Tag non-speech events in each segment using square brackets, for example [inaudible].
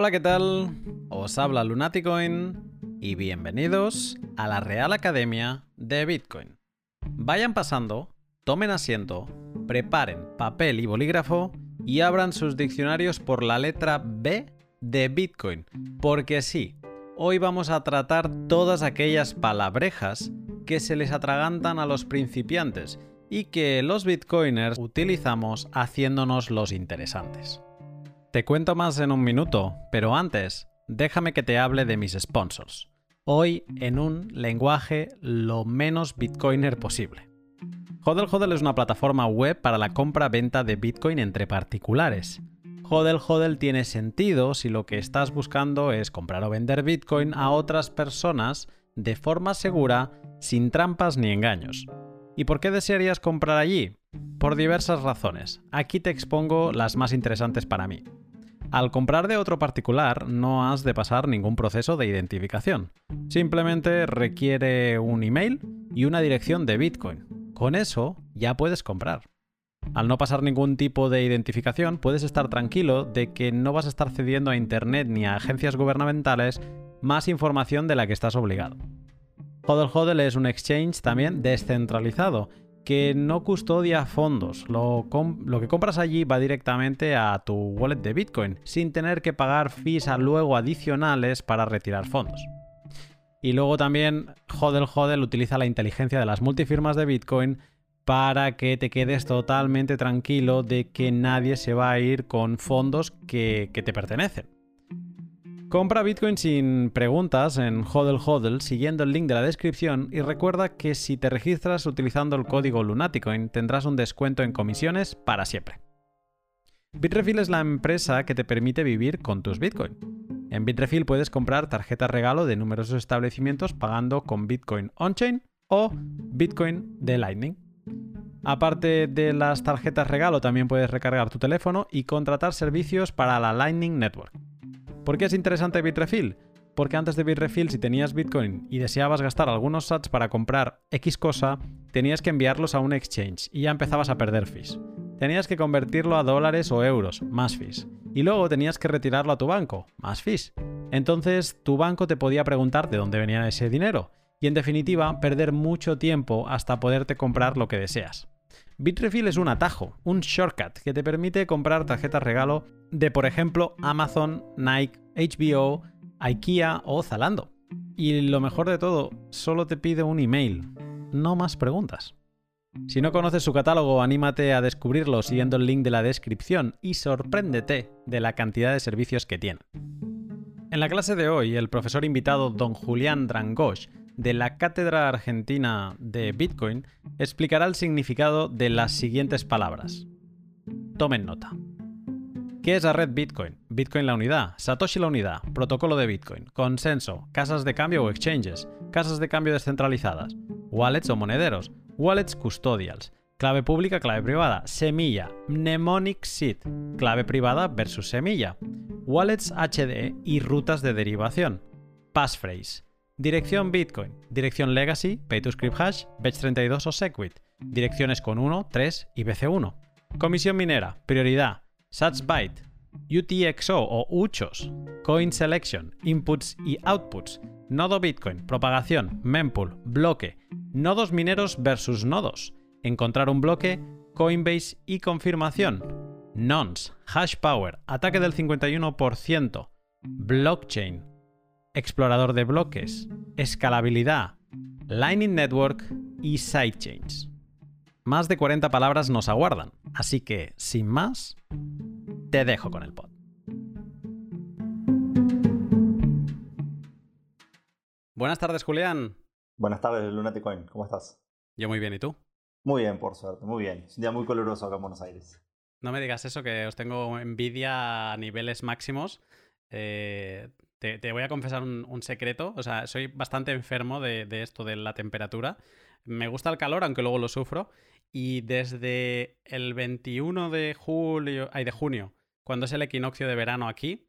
Hola, ¿qué tal? Os habla Lunaticoin y bienvenidos a la Real Academia de Bitcoin. Vayan pasando, tomen asiento, preparen papel y bolígrafo y abran sus diccionarios por la letra B de Bitcoin, porque sí, hoy vamos a tratar todas aquellas palabrejas que se les atragantan a los principiantes y que los bitcoiners utilizamos haciéndonos los interesantes. Te cuento más en un minuto, pero antes, déjame que te hable de mis sponsors. Hoy en un lenguaje lo menos bitcoiner posible. Hodel Hodel es una plataforma web para la compra-venta de Bitcoin entre particulares. Hodel Hodel tiene sentido si lo que estás buscando es comprar o vender Bitcoin a otras personas de forma segura, sin trampas ni engaños. ¿Y por qué desearías comprar allí? Por diversas razones. Aquí te expongo las más interesantes para mí. Al comprar de otro particular no has de pasar ningún proceso de identificación. Simplemente requiere un email y una dirección de Bitcoin. Con eso ya puedes comprar. Al no pasar ningún tipo de identificación, puedes estar tranquilo de que no vas a estar cediendo a Internet ni a agencias gubernamentales más información de la que estás obligado. Hodel Hodel es un exchange también descentralizado que no custodia fondos. Lo, que compras allí va directamente a tu wallet de Bitcoin, sin tener que pagar fees luego adicionales para retirar fondos. Y luego también Hodel Hodel utiliza la inteligencia de las multifirmas de Bitcoin para que te quedes totalmente tranquilo de que nadie se va a ir con fondos que te pertenecen. Compra Bitcoin sin preguntas en Hodel siguiendo el link de la descripción y recuerda que si te registras utilizando el código Lunaticoin tendrás un descuento en comisiones para siempre. Bitrefill es la empresa que te permite vivir con tus Bitcoin. En Bitrefill puedes comprar tarjetas regalo de numerosos establecimientos pagando con Bitcoin on-chain o Bitcoin de Lightning. Aparte de las tarjetas regalo, también puedes recargar tu teléfono y contratar servicios para la Lightning Network. ¿Por qué es interesante Bitrefill? Porque antes de Bitrefill, si tenías Bitcoin y deseabas gastar algunos sats para comprar X cosa, tenías que enviarlos a un exchange y ya empezabas a perder fees. Tenías que convertirlo a dólares o euros, más fees. Y luego tenías que retirarlo a tu banco, más fees. Entonces tu banco te podía preguntar de dónde venía ese dinero. Y en definitiva, perder mucho tiempo hasta poderte comprar lo que deseas. Bitrefill es un atajo, un shortcut que te permite comprar tarjetas regalo de, por ejemplo, Amazon, Nike, HBO, IKEA o Zalando. Y lo mejor de todo, solo te pide un email, no más preguntas. Si no conoces su catálogo, anímate a descubrirlo siguiendo el link de la descripción y sorpréndete de la cantidad de servicios que tiene. En la clase de hoy, el profesor invitado don Julián Drangosh de la Cátedra Argentina de Bitcoin explicará el significado de las siguientes palabras. Tomen nota. ¿Qué es la red Bitcoin? Bitcoin la unidad, Satoshi la unidad, protocolo de Bitcoin, consenso, casas de cambio o exchanges, casas de cambio descentralizadas, wallets o monederos, wallets custodials, clave pública, clave privada, semilla, mnemonic seed, clave privada versus semilla, wallets HD y rutas de derivación, passphrase, Dirección Bitcoin, dirección Legacy, Pay to Script Hash, Batch32 o Segwit, direcciones con 1, 3 y BC1. Comisión minera, prioridad, SatsByte, UTXO o UCHOS, Coin Selection, Inputs y Outputs, nodo Bitcoin, propagación, mempool, bloque, nodos mineros versus nodos, encontrar un bloque, Coinbase y confirmación, nonce, hash power, ataque del 51%, blockchain, explorador de bloques, escalabilidad, Lightning Network y sidechains. Más de 40 palabras nos aguardan, así que, sin más, te dejo con el pod. Buenas tardes, Julián. Buenas tardes, Lunaticoin. ¿Cómo estás? Yo muy bien, ¿y tú? Muy bien, por suerte, muy bien. Es un día muy coloroso acá en Buenos Aires. No me digas eso, que os tengo envidia a niveles máximos. Eh, te, voy a confesar un, secreto. O sea, soy bastante enfermo de, esto de la temperatura. Me gusta el calor, aunque luego lo sufro. Y desde el 21 de julio, ay, de junio, cuando es el equinoccio de verano aquí,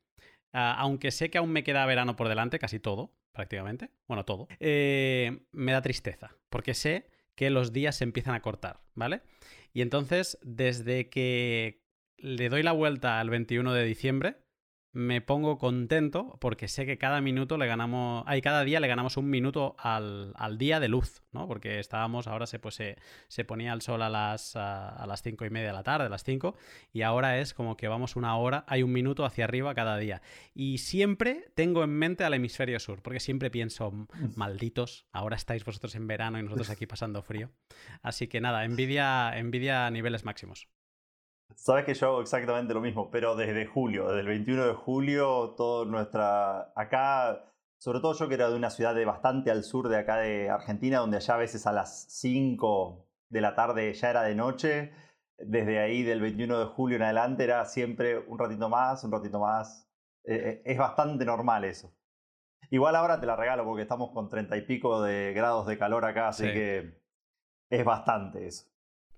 ah, aunque sé que aún me queda verano por delante, casi todo, prácticamente, bueno, todo, eh, me da tristeza, porque sé que los días se empiezan a cortar, ¿vale? Y entonces, desde que le doy la vuelta al 21 de diciembre, me pongo contento porque sé que cada minuto le ganamos, hay cada día le ganamos un minuto al, día de luz, ¿no? Porque estábamos, ahora se, pues, se, ponía el sol a las, a, las cinco y media de la tarde, a las 5, y ahora es como que vamos una hora, hay un minuto hacia arriba cada día. Y siempre tengo en mente al hemisferio sur, porque siempre pienso, malditos, ahora estáis vosotros en verano y nosotros aquí pasando frío. Así que nada, envidia, envidia a niveles máximos. Sabes que yo hago exactamente lo mismo, pero desde julio, desde el 21 de julio, toda nuestra. Acá, sobre todo yo que era de una ciudad de bastante al sur de acá de Argentina, donde allá a veces a las 5 de la tarde ya era de noche. Desde ahí, del 21 de julio en adelante, era siempre un ratito más, un ratito más. Eh, eh, es bastante normal eso. Igual ahora te la regalo porque estamos con 30 y pico de grados de calor acá, así que es bastante eso.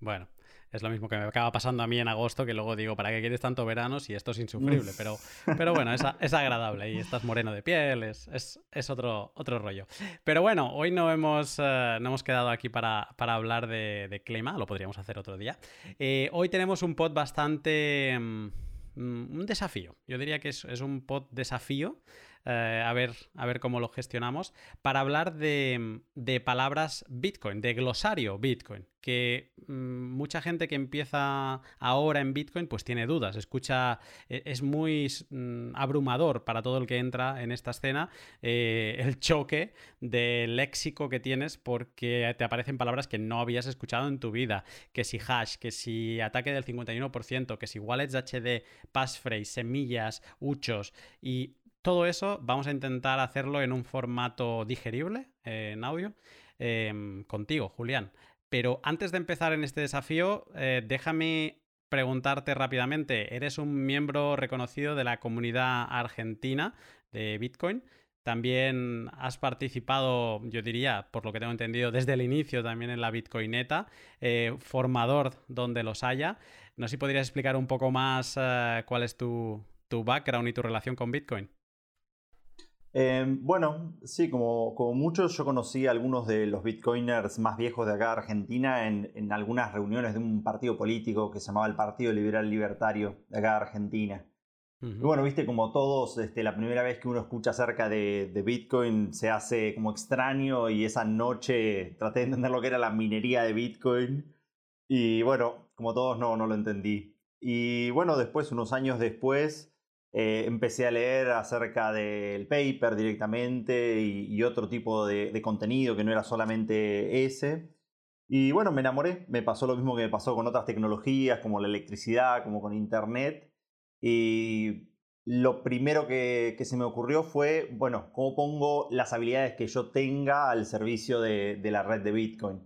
Bueno, es lo mismo que me acaba pasando a mí en agosto, que luego digo, ¿para qué quieres tanto verano si esto es insufrible? Pero, pero bueno, es, es agradable y estás moreno de piel, es, es, otro, otro rollo. Pero bueno, hoy no hemos, eh, no hemos quedado aquí para, para hablar de, clima, lo podríamos hacer otro día. Eh, hoy tenemos un pod bastante... Mm, un desafío. Yo diría que es, es un pod desafío eh, a, ver, a ver cómo lo gestionamos, para hablar de, palabras Bitcoin, de glosario Bitcoin, que mm, mucha gente que empieza ahora en Bitcoin pues tiene dudas, escucha, e, es muy mm, abrumador para todo el que entra en esta escena eh, el choque del léxico que tienes porque te aparecen palabras que no habías escuchado en tu vida, que si hash, que si ataque del 51%, que si wallets HD, passphrase, semillas, huchos y todo eso vamos a intentar hacerlo en un formato digerible, eh, en audio, em, contigo, Julián. Pero antes de empezar en este desafío, eh, déjame preguntarte rápidamente, eres un miembro reconocido de la comunidad argentina de Bitcoin. También has participado, yo diría, por lo que tengo entendido, desde el inicio también en la Bitcoineta, eh, formador donde los haya. No sé si podrías explicar un poco más cuál es tu, tu background y tu relación con Bitcoin. Em, bueno, sí, como, como, muchos, yo conocí a algunos de los bitcoiners más viejos de acá de Argentina en, algunas reuniones de un partido político que se llamaba el Partido Liberal Libertario de acá de Argentina. Y bueno, viste, como todos, este, la primera vez que uno escucha acerca de, de, Bitcoin se hace como extraño y esa noche traté de entender lo que era la minería de Bitcoin. Y bueno, como todos no, no lo entendí. Y bueno, después, unos años después, eh, empecé a leer acerca del paper directamente y, otro tipo de, contenido que no era solamente ese. Y bueno, me enamoré. Me pasó lo mismo que me pasó con otras tecnologías como la electricidad, como con Internet. Y lo primero que, se me ocurrió fue, bueno, ¿cómo pongo las habilidades que yo tenga al servicio de, la red de Bitcoin?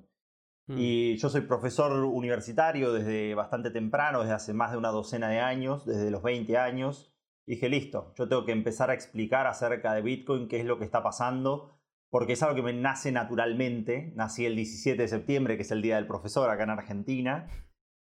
Hmm. Y yo soy profesor universitario desde bastante temprano, desde hace más de una docena de años, desde los 20 años dije, listo, yo tengo que empezar a explicar acerca de Bitcoin, qué es lo que está pasando, porque es algo que me nace naturalmente. Nací el 17 de septiembre, que es el Día del Profesor acá en Argentina.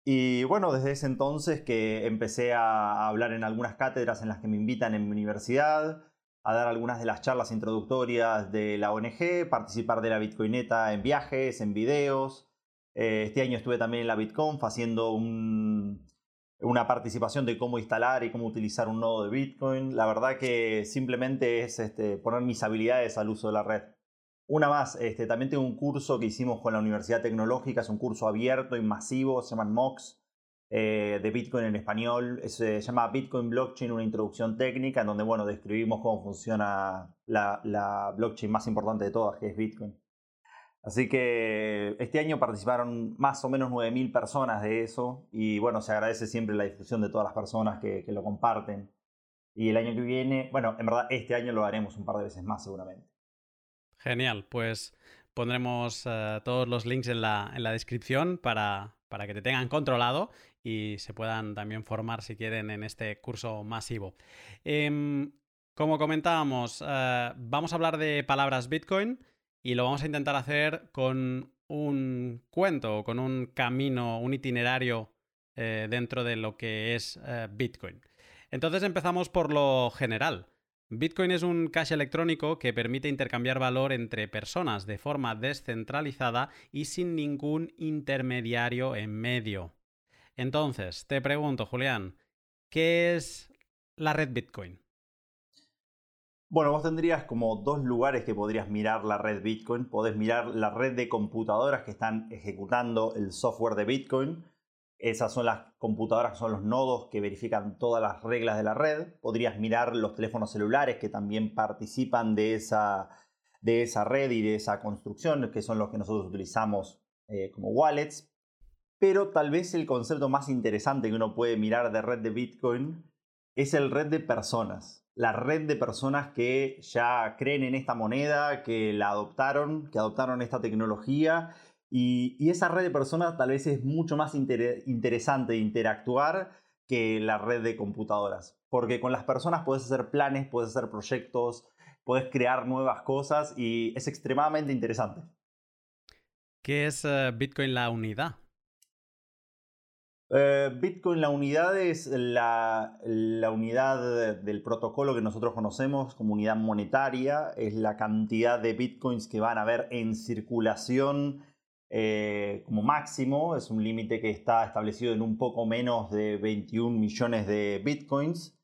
Y bueno, desde ese entonces que empecé a hablar en algunas cátedras en las que me invitan en mi universidad, a dar algunas de las charlas introductorias de la ONG, participar de la Bitcoineta en viajes, en videos. Eh, este año estuve también en la BitConf haciendo un, una participación de cómo instalar y cómo utilizar un nodo de Bitcoin. La verdad que simplemente es este, poner mis habilidades al uso de la red. Una más, este, también tengo un curso que hicimos con la Universidad Tecnológica, es un curso abierto y masivo, se llama MOX, eh, de Bitcoin en español. Se llama Bitcoin Blockchain, una introducción técnica, en donde bueno, describimos cómo funciona la, la blockchain más importante de todas, que es Bitcoin. Así que este año participaron más o menos 9.000 personas de eso y bueno, se agradece siempre la difusión de todas las personas que, lo comparten. Y el año que viene, bueno, en verdad este año lo haremos un par de veces más seguramente. Genial, pues pondremos eh, todos los links en la, en la descripción para, para, que te tengan controlado y se puedan también formar si quieren en este curso masivo. Em, como comentábamos, eh, vamos a hablar de palabras Bitcoin y lo vamos a intentar hacer con un cuento, con un camino, un itinerario eh, dentro de lo que es eh, Bitcoin. Entonces empezamos por lo general. Bitcoin es un cash electrónico que permite intercambiar valor entre personas de forma descentralizada y sin ningún intermediario en medio. Entonces, te pregunto, Julián, ¿qué es la red Bitcoin? Bueno, vos tendrías como dos lugares que podrías mirar la red Bitcoin. Podés mirar la red de computadoras que están ejecutando el software de Bitcoin. Esas son las computadoras son los nodos que verifican todas las reglas de la red. Podrías mirar los teléfonos celulares que también participan de esa, de esa red y de esa construcción, que son los que nosotros utilizamos eh, como wallets. Pero tal vez el concepto más interesante que uno puede mirar de red de Bitcoin es el red de personas la red de personas que ya creen en esta moneda, que la adoptaron, que adoptaron esta tecnología. Y, esa red de personas tal vez es mucho más interesante interactuar que la red de computadoras. Porque con las personas puedes hacer planes, puedes hacer proyectos, puedes crear nuevas cosas y es extremadamente interesante. ¿Qué es eh, Bitcoin la unidad? Eh, Bitcoin, la unidad es la, unidad del protocolo que nosotros conocemos como unidad monetaria, es la cantidad de Bitcoins que van a haber en circulación eh, como máximo, es un límite que está establecido en un poco menos de 21 millones de Bitcoins.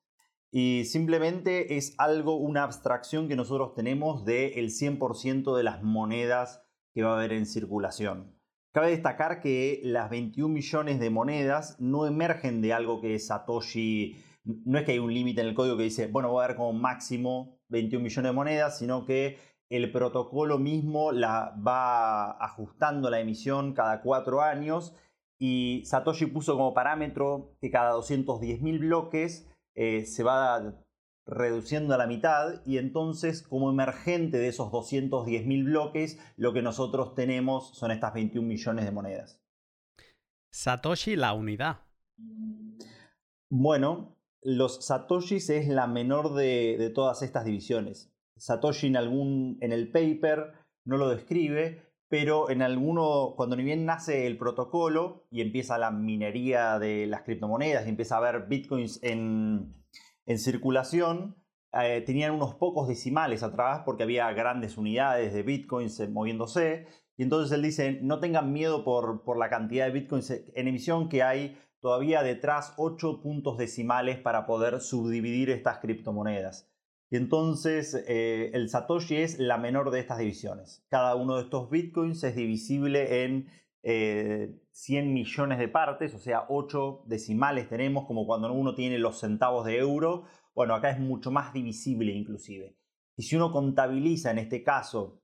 Y simplemente es algo, una abstracción que nosotros tenemos del 100% de las monedas que va a haber en circulación. Cabe destacar que las 21 millones de monedas no emergen de algo que Satoshi, no es que hay un límite en el código que dice, bueno, voy a ver como máximo 21 millones de monedas, sino que el protocolo mismo la va ajustando la emisión cada cuatro años. Y Satoshi puso como parámetro que cada 210.000 bloques eh, se va reduciendo a la mitad y entonces como emergente de esos 210.000 bloques lo que nosotros tenemos son estas 21 millones de monedas. Satoshi la unidad. Bueno, los Satoshis es la menor de, todas estas divisiones. Satoshi en, algún, en el paper no lo describe, pero en alguno, cuando ni bien nace el protocolo y empieza la minería de las criptomonedas y empieza a haber bitcoins en, en circulación eh, tenían unos pocos decimales atrás porque había grandes unidades de bitcoins eh, moviéndose. Y entonces él dice, no tengan miedo por, por la cantidad de bitcoins en emisión que hay todavía detrás 8 puntos decimales para poder subdividir estas criptomonedas. Y entonces eh, el Satoshi es la menor de estas divisiones. Cada uno de estos bitcoins es divisible en 100 millones de partes, o sea, 8 decimales tenemos, como cuando uno tiene los centavos de euro. Bueno, acá es mucho más divisible inclusive. Y si uno contabiliza en este caso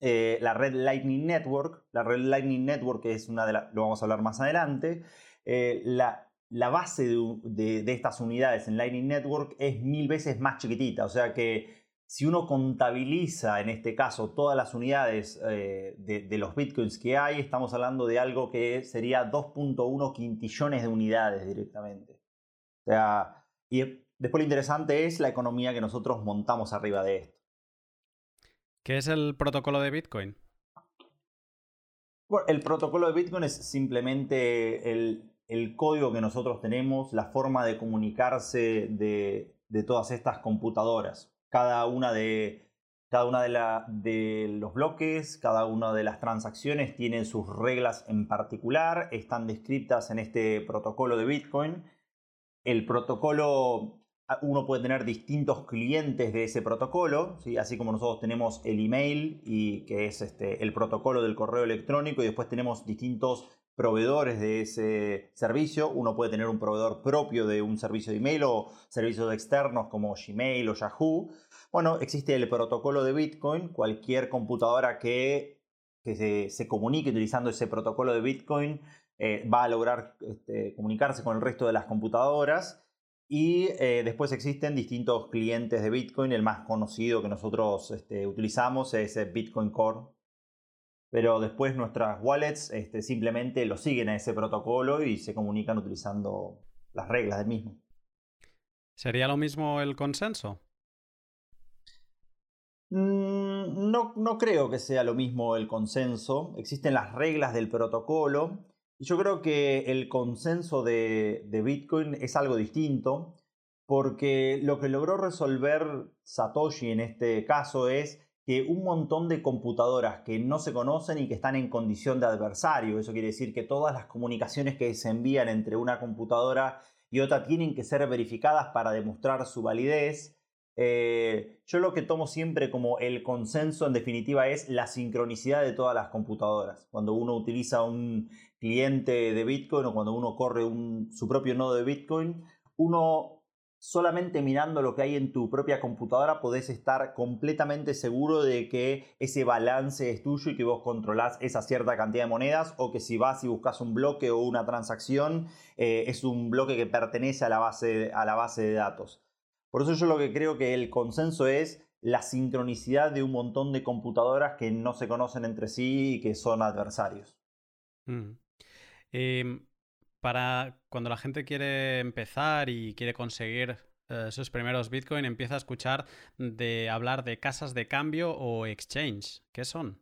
eh, la red Lightning Network, la red Lightning Network es una de las, lo vamos a hablar más adelante, eh, la, la, base de, de estas unidades en Lightning Network es mil veces más chiquitita, o sea que si uno contabiliza en este caso todas las unidades eh, de, los bitcoins que hay, estamos hablando de algo que sería 2.1 quintillones de unidades directamente. O sea, y después lo interesante es la economía que nosotros montamos arriba de esto. ¿Qué es el protocolo de Bitcoin? Bueno, el protocolo de Bitcoin es simplemente el, código que nosotros tenemos, la forma de comunicarse de todas estas computadoras cada una de, cada una de, los bloques, cada una de las transacciones tienen sus reglas en particular, están descritas en este protocolo de Bitcoin. El protocolo, uno puede tener distintos clientes de ese protocolo, ¿sí? así como nosotros tenemos el email, y que es este, el protocolo del correo electrónico, y después tenemos distintos proveedores de ese servicio. Uno puede tener un proveedor propio de un servicio de email o servicios externos como Gmail o Yahoo. Bueno, existe el protocolo de Bitcoin. Cualquier computadora que, se, comunique utilizando ese protocolo de Bitcoin eh, va a lograr este, comunicarse con el resto de las computadoras. Y eh, después existen distintos clientes de Bitcoin. El más conocido que nosotros este, utilizamos es Bitcoin Core, pero después nuestras wallets este, simplemente lo siguen a ese protocolo y se comunican utilizando las reglas del mismo. ¿Sería lo mismo el consenso? Mm, no, no, creo que sea lo mismo el consenso. Existen las reglas del protocolo. Yo creo que el consenso de, de Bitcoin es algo distinto. Porque lo que logró resolver Satoshi en este caso es que un montón de computadoras que no se conocen y que están en condición de adversario. Eso quiere decir que todas las comunicaciones que se envían entre una computadora y otra tienen que ser verificadas para demostrar su validez. Eh, yo lo que tomo siempre como el consenso en definitiva es la sincronicidad de todas las computadoras. Cuando uno utiliza un cliente de Bitcoin o cuando uno corre su propio nodo de Bitcoin, uno solamente mirando lo que hay en tu propia computadora podés estar completamente seguro de que ese balance es tuyo y que vos controlás esa cierta cantidad de monedas o que si vas y buscas un bloque o una transacción eh, es un bloque que pertenece a la, base, a la base de datos. Por eso yo lo que creo que el consenso es la sincronicidad de un montón de computadoras que no se conocen entre sí y que son adversarios. Mm. Em, para cuando la gente quiere empezar y quiere conseguir eh, sus primeros Bitcoin, empieza a escuchar de hablar de casas de cambio o exchange. ¿Qué son?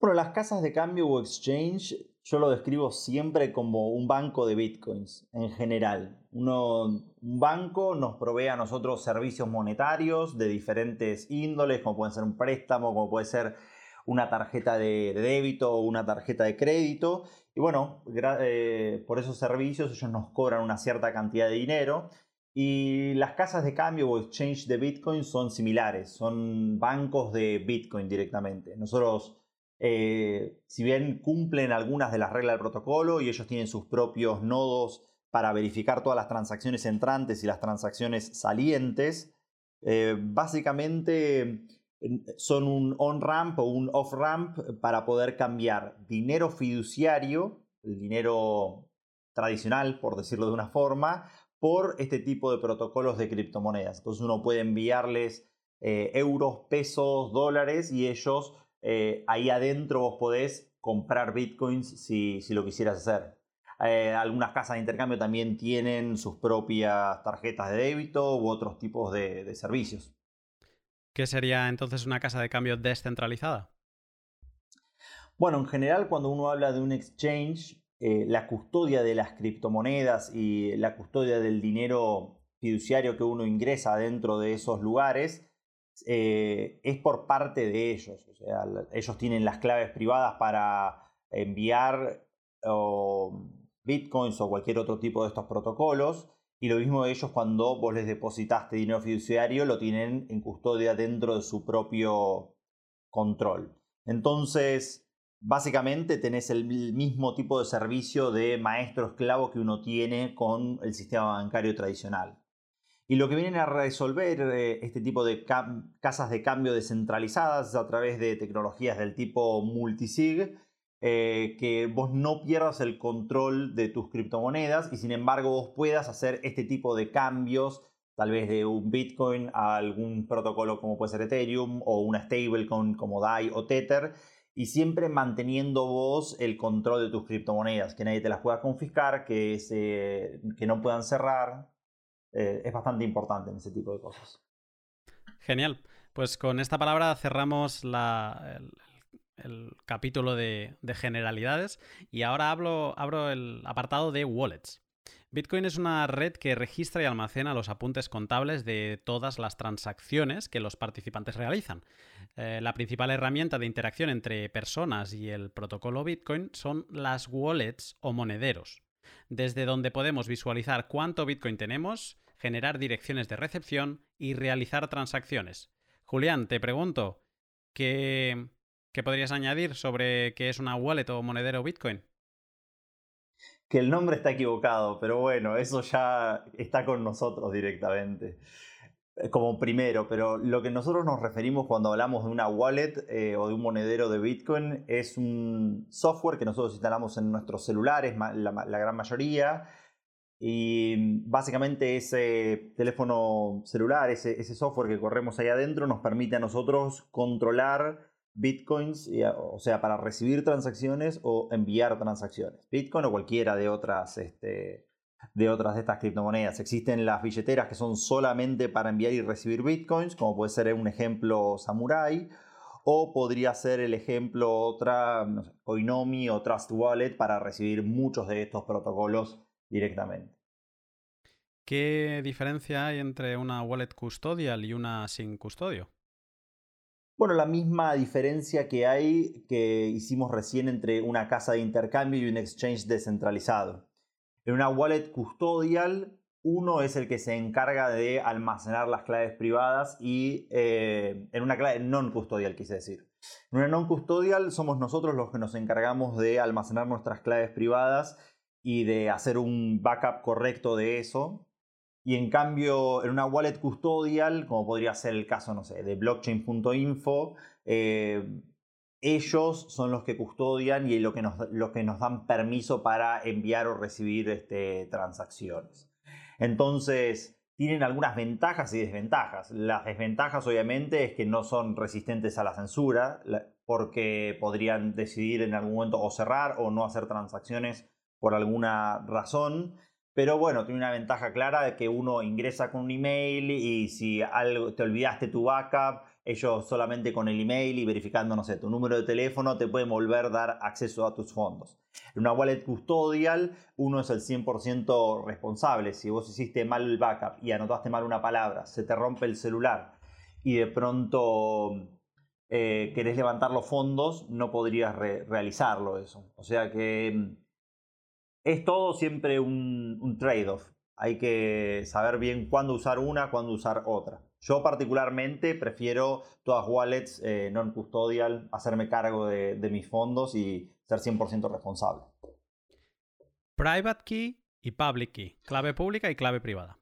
Bueno, las casas de cambio o exchange yo lo describo siempre como un banco de bitcoins en general. un banco nos provee a nosotros servicios monetarios de diferentes índoles, como puede ser un préstamo, como puede ser una tarjeta de, débito o una tarjeta de crédito. Y bueno, eh, por esos servicios ellos nos cobran una cierta cantidad de dinero. Y las casas de cambio o exchange de Bitcoin son similares, son bancos de Bitcoin directamente. Nosotros, eh, si bien cumplen algunas de las reglas del protocolo y ellos tienen sus propios nodos para verificar todas las transacciones entrantes y las transacciones salientes, eh, básicamente son un on-ramp o un off-ramp para poder cambiar dinero fiduciario, el dinero tradicional, por decirlo de una forma, por este tipo de protocolos de criptomonedas. Entonces uno puede enviarles eh, euros, pesos, dólares y ellos eh, ahí adentro vos podés comprar bitcoins si, lo quisieras hacer. Eh, algunas casas de intercambio también tienen sus propias tarjetas de débito u otros tipos de servicios. ¿Qué sería entonces una casa de cambio descentralizada? Bueno, en general cuando uno habla de un exchange, eh, la custodia de las criptomonedas y la custodia del dinero fiduciario que uno ingresa dentro de esos lugares eh, es por parte de ellos. O sea, ellos tienen las claves privadas para enviar bitcoins o cualquier otro tipo de estos protocolos y lo mismo ellos cuando vos les depositaste dinero fiduciario, lo tienen en custodia dentro de su propio control. Entonces, básicamente tenés el mismo tipo de servicio de maestro esclavo que uno tiene con el sistema bancario tradicional. Y lo que vienen a resolver eh, este tipo de casas de cambio descentralizadas a través de tecnologías del tipo multisig eh, que vos no pierdas el control de tus criptomonedas y sin embargo vos puedas hacer este tipo de cambios, tal vez de un Bitcoin a algún protocolo como puede ser Ethereum o una stablecoin como DAI o Tether y siempre manteniendo vos el control de tus criptomonedas, que nadie te las pueda confiscar, que, que no puedan cerrar. Eh, es bastante importante en ese tipo de cosas. Genial. Pues con esta palabra cerramos la, capítulo de, generalidades y ahora hablo, abro el apartado de wallets. Bitcoin es una red que registra y almacena los apuntes contables de todas las transacciones que los participantes realizan. Eh, la principal herramienta de interacción entre personas y el protocolo Bitcoin son las wallets o monederos, desde donde podemos visualizar cuánto Bitcoin tenemos, generar direcciones de recepción y realizar transacciones. Julián, te pregunto, ¿qué, ¿Qué podrías añadir sobre qué es una wallet o monedero Bitcoin? Que el nombre está equivocado, pero bueno, eso ya está con nosotros directamente eh, como primero, pero lo que nosotros nos referimos cuando hablamos de una wallet eh, o de un monedero de Bitcoin es un software que nosotros instalamos en nuestros celulares, la, gran mayoría, y básicamente ese teléfono celular, ese, ese software que corremos ahí adentro nos permite a nosotros controlar bitcoins, o sea, para recibir transacciones o enviar transacciones. Bitcoin o cualquiera de otras, este, de otras de estas criptomonedas. Existen las billeteras que son solamente para enviar y recibir bitcoins, como puede ser un ejemplo Samurai, o podría ser el ejemplo otra, Coinomi o Trust Wallet para recibir muchos de estos protocolos directamente. ¿Qué diferencia hay entre una wallet custodial y una sin custodio? Bueno, la misma diferencia que hay que hicimos recién entre una casa de intercambio y un exchange descentralizado. En una wallet custodial, Uno es el que se encarga de almacenar las claves privadas y eh, en una clave non-custodial, quise decir. En una non-custodial somos nosotros los que nos encargamos de almacenar nuestras claves privadas y de hacer un backup correcto de eso. Y en cambio, en una wallet custodial, como podría ser el caso, no sé, de blockchain.info, eh, ellos son los que custodian y lo que nos, que nos dan permiso para enviar o recibir este, transacciones. Entonces, tienen algunas ventajas y desventajas. Las desventajas, obviamente, es que no son resistentes a la censura, porque podrían decidir en algún momento o cerrar o no hacer transacciones por alguna razón. Pero bueno, tiene una ventaja clara de que uno ingresa con un email y si algo, te olvidaste tu backup, ellos solamente con el email y verificando, no sé, tu número de teléfono te pueden volver a dar acceso a tus fondos. En una wallet custodial, uno es el 100% responsable. Si vos hiciste mal el backup y anotaste mal una palabra, se te rompe el celular y de pronto eh, querés levantar los fondos, no podrías realizarlo eso. O sea que mm, es todo siempre un, trade-off. Hay que saber bien cuándo usar una, cuándo usar otra. Yo particularmente prefiero todas wallets eh, non-custodial, hacerme cargo de, mis fondos y ser 100% responsable. Private key y public key, clave pública y clave privada.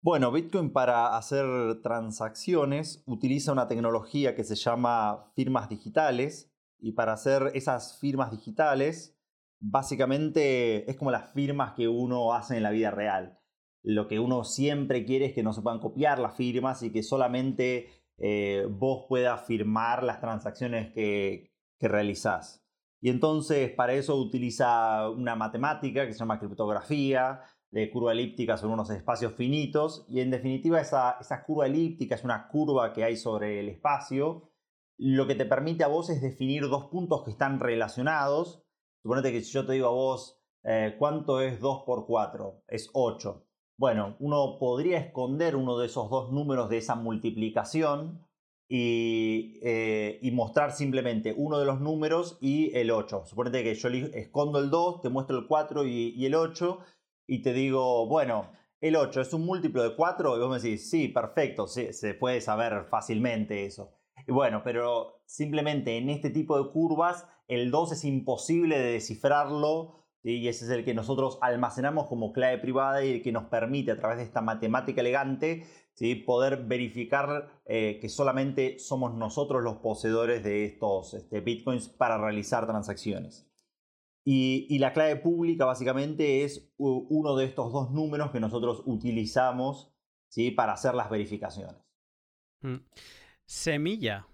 Bueno, Bitcoin para hacer transacciones utiliza una tecnología que se llama firmas digitales y para hacer esas firmas digitales básicamente es como las firmas que uno hace en la vida real. Lo que uno siempre quiere es que no se puedan copiar las firmas y que solamente eh, vos puedas firmar las transacciones que, que realizás. Y entonces para eso utiliza una matemática que se llama criptografía, de curva elíptica sobre unos espacios finitos. Y en definitiva esa, esa curva elíptica es una curva que hay sobre el espacio. Lo que te permite a vos es definir dos puntos que están relacionados Suponete que si yo te digo a vos, eh, ¿cuánto es 2 por 4? Es 8. Bueno, uno podría esconder uno de esos dos números de esa multiplicación y, eh, mostrar simplemente uno de los números y el 8. Suponete que yo escondo el 2, te muestro el 4 y, el 8 y te digo, bueno, el 8 es un múltiplo de 4 y vos me decís, sí, perfecto, se puede saber fácilmente eso. Bueno, pero simplemente en este tipo de curvas el 2 es imposible de descifrarlo y ese es el que nosotros almacenamos como clave privada y el que nos permite a través de esta matemática elegante poder verificar eh, que solamente somos nosotros los poseedores de estos este, bitcoins para realizar transacciones. Y, la clave pública básicamente es uno de estos dos números que nosotros utilizamos ¿sí? para hacer las verificaciones. Mm. Semilla.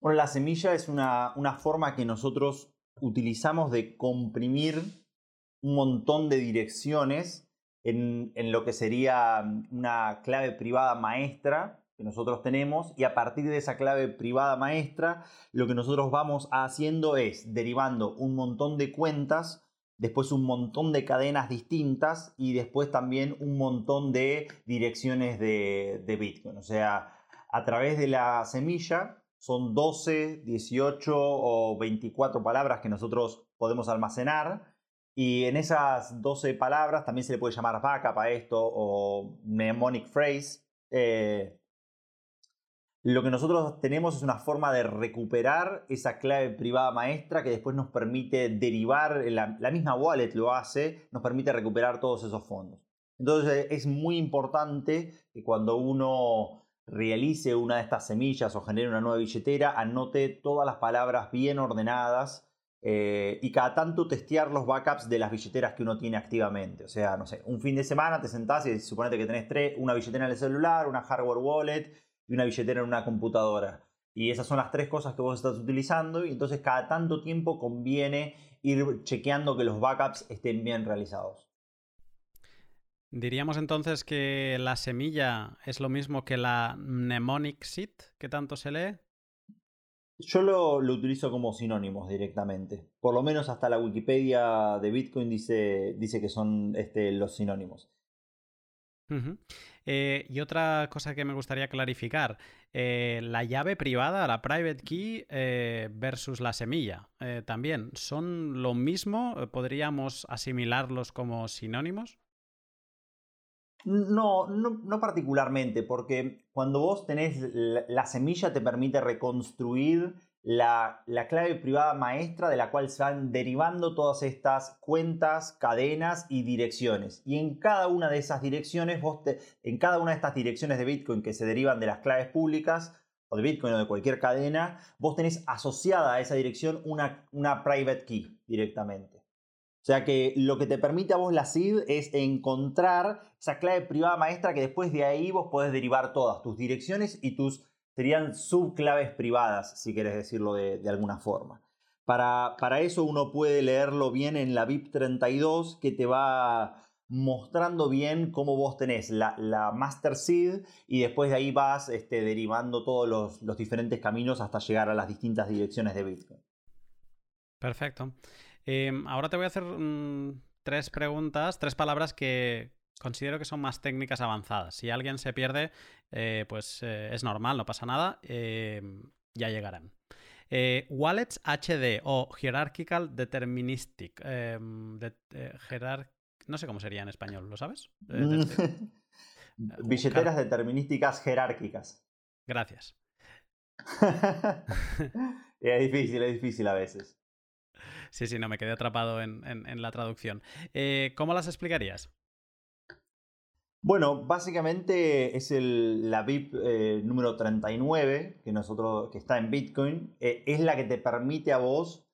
Bueno, la semilla es una, forma que nosotros utilizamos de comprimir un montón de direcciones en, lo que sería una clave privada maestra que nosotros tenemos y a partir de esa clave privada maestra lo que nosotros vamos haciendo es derivando un montón de cuentas, después un montón de cadenas distintas y después también un montón de direcciones de, Bitcoin. O sea, a través de la semilla son 12, 18 o 24 palabras que nosotros podemos almacenar. Y en esas 12 palabras también se le puede llamar backup a esto o mnemonic phrase. Eh, lo que nosotros tenemos es una forma de recuperar esa clave privada maestra que después nos permite derivar, la, misma wallet lo hace, nos permite recuperar todos esos fondos. Entonces es muy importante que cuando uno realice una de estas semillas o genere una nueva billetera, anote todas las palabras bien ordenadas eh, y cada tanto testear los backups de las billeteras que uno tiene activamente. O sea, no sé, un fin de semana te sentás y suponete que tenés tres, una billetera en el celular, una hardware wallet y una billetera en una computadora. Y esas son las tres cosas que vos estás utilizando y entonces cada tanto tiempo conviene ir chequeando que los backups estén bien realizados. Diríamos entonces que la semilla es lo mismo que la mnemonic seed que tanto se lee. Yo lo, utilizo como sinónimos directamente. Por lo menos hasta la Wikipedia de Bitcoin dice, dice que son este, los sinónimos. Eh, y otra cosa que me gustaría clarificar, eh, la llave privada, la private key eh, versus la semilla, también, ¿son lo mismo? ¿Podríamos asimilarlos como sinónimos? No, no, particularmente, porque cuando vos tenés la semilla te permite reconstruir la, clave privada maestra de la cual se van derivando todas estas cuentas, cadenas y direcciones. Y en cada una de esas direcciones, vos en cada una de estas direcciones de Bitcoin que se derivan de las claves públicas, o de Bitcoin o de cualquier cadena, vos tenés asociada a esa dirección una, una private key directamente. O sea que lo que te permite a vos la SID es encontrar esa clave privada maestra que después de ahí vos podés derivar todas tus direcciones y tus serían subclaves privadas, si quieres decirlo de, alguna forma. Para, para, eso uno puede leerlo bien en la VIP 32 que te va mostrando bien cómo vos tenés la, Master Seed y después de ahí vas este, derivando todos los, diferentes caminos hasta llegar a las distintas direcciones de Bitcoin. Perfecto. Em, ahora te voy a hacer mm, tres preguntas, tres palabras que, considero que son más técnicas avanzadas. Si alguien se pierde, eh, pues eh, es normal, no pasa nada, eh, ya llegarán. wallets HD o Hierarchical Deterministic. no sé cómo sería en español, ¿lo sabes? [laughs] Billeteras determinísticas jerárquicas. Gracias. [laughs] es difícil, es difícil a veces. Sí, sí, no, me quedé atrapado en, la traducción. ¿Cómo las explicarías? Bueno, básicamente es el, la VIP eh, número 39 que, nosotros, que está en Bitcoin. Eh, es la que te permite a vos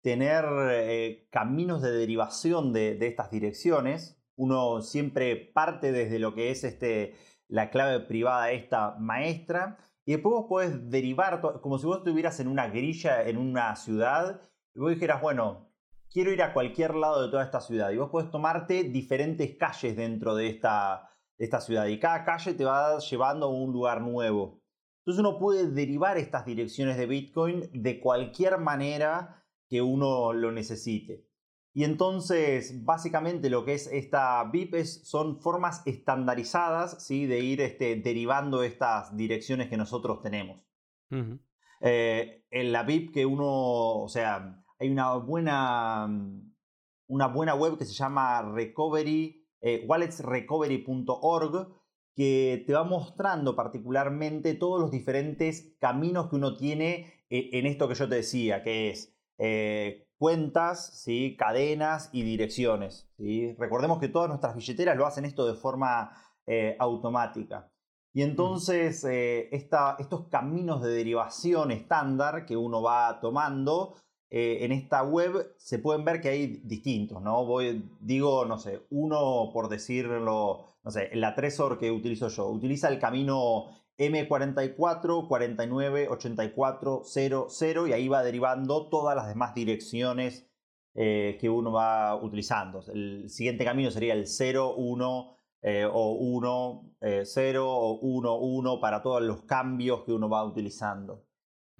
tener eh, caminos de derivación de, estas direcciones. Uno siempre parte desde lo que es este, la clave privada esta maestra. Y después vos podés derivar, como si vos estuvieras en una grilla en una ciudad y vos dijeras, bueno, quiero ir a cualquier lado de toda esta ciudad. Y vos podés tomarte diferentes calles dentro de esta, esta ciudad y cada calle te va llevando a un lugar nuevo. Entonces uno puede derivar estas direcciones de Bitcoin de cualquier manera que uno lo necesite. Y entonces, básicamente lo que es esta VIP son formas estandarizadas ¿sí? de ir este, derivando estas direcciones que nosotros tenemos. Eh, en la VIP que uno, o sea, hay una buena, una buena web que se llama Recovery eh, walletsrecovery.org, que te va mostrando particularmente todos los diferentes caminos que uno tiene eh, en esto que yo te decía, que es eh, cuentas, ¿sí? cadenas y direcciones. ¿sí? Recordemos que todas nuestras billeteras lo hacen esto de forma automática. Y entonces estos caminos de derivación estándar que uno va tomando eh, en esta web se pueden ver que hay distintos, ¿no? Digo, no sé, uno por decirlo, no sé, la Tresor que utilizo yo, utiliza el camino M44, 49, 84, 00 y ahí va derivando todas las demás direcciones eh, que uno va utilizando. El siguiente camino sería el 0, 1 eh, o 1, 0 o 1, 1 para todos los cambios que uno va utilizando.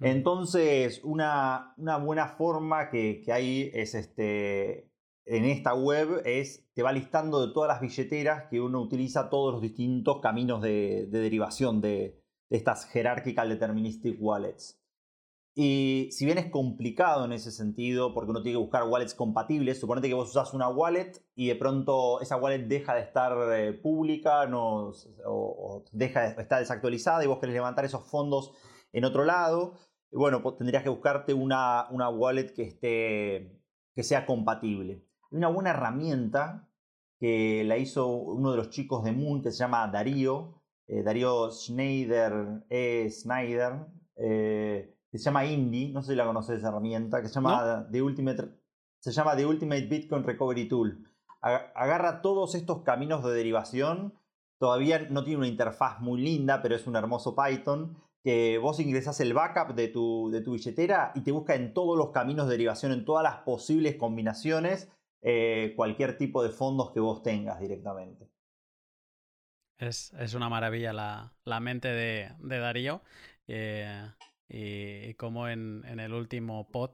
Entonces, una, buena forma que, hay es este, en esta web es, te va listando de todas las billeteras que uno utiliza, todos los distintos caminos de, derivación de, estas Hierarchical Deterministic Wallets. Y si bien es complicado en ese sentido, porque uno tiene que buscar wallets compatibles, suponete que vos usas una wallet y de pronto esa wallet deja de estar eh, pública o, deja de estar desactualizada y vos querés levantar esos fondos en otro lado bueno, tendrías que buscarte una, una wallet que, esté, que sea compatible. Hay una buena herramienta que la hizo uno de los chicos de Moon que se llama Darío, eh, Darío Schneider, E. Schneider, eh, que se llama Indie, no sé si la conoces esa herramienta, que se llama, The, Ultimate, se llama The Ultimate Bitcoin Recovery Tool. Agarra todos estos caminos de derivación, todavía no tiene una interfaz muy linda, pero es un hermoso Python que vos ingresás el backup de tu, de tu billetera y te busca en todos los caminos de derivación, en todas las posibles combinaciones, eh, cualquier tipo de fondos que vos tengas directamente. Es, una maravilla la, mente de, Darío. Eh, y, como en, el último pod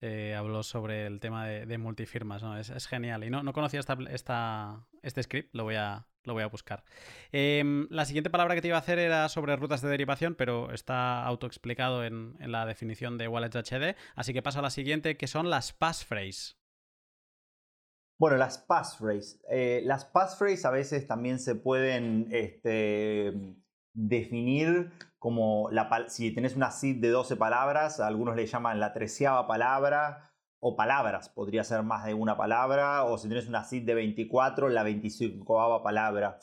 eh, habló sobre el tema de, multifirmas. ¿no? Es, genial. Y no, no conocía esta, esta, este script, lo voy, a, lo voy a buscar. Em, la siguiente palabra que te iba a hacer era sobre rutas de derivación, pero está autoexplicado en, la definición de Wallets HD. Así que paso a la siguiente, que son las passphrase. Bueno, las passphrase. Eh, las passphrase a veces también se pueden este, definir como si tenés una seed de 12 palabras, algunos le llaman la treceava palabra o palabras, podría ser más de una palabra, o si tienes una seed de 24, la 25 palabra.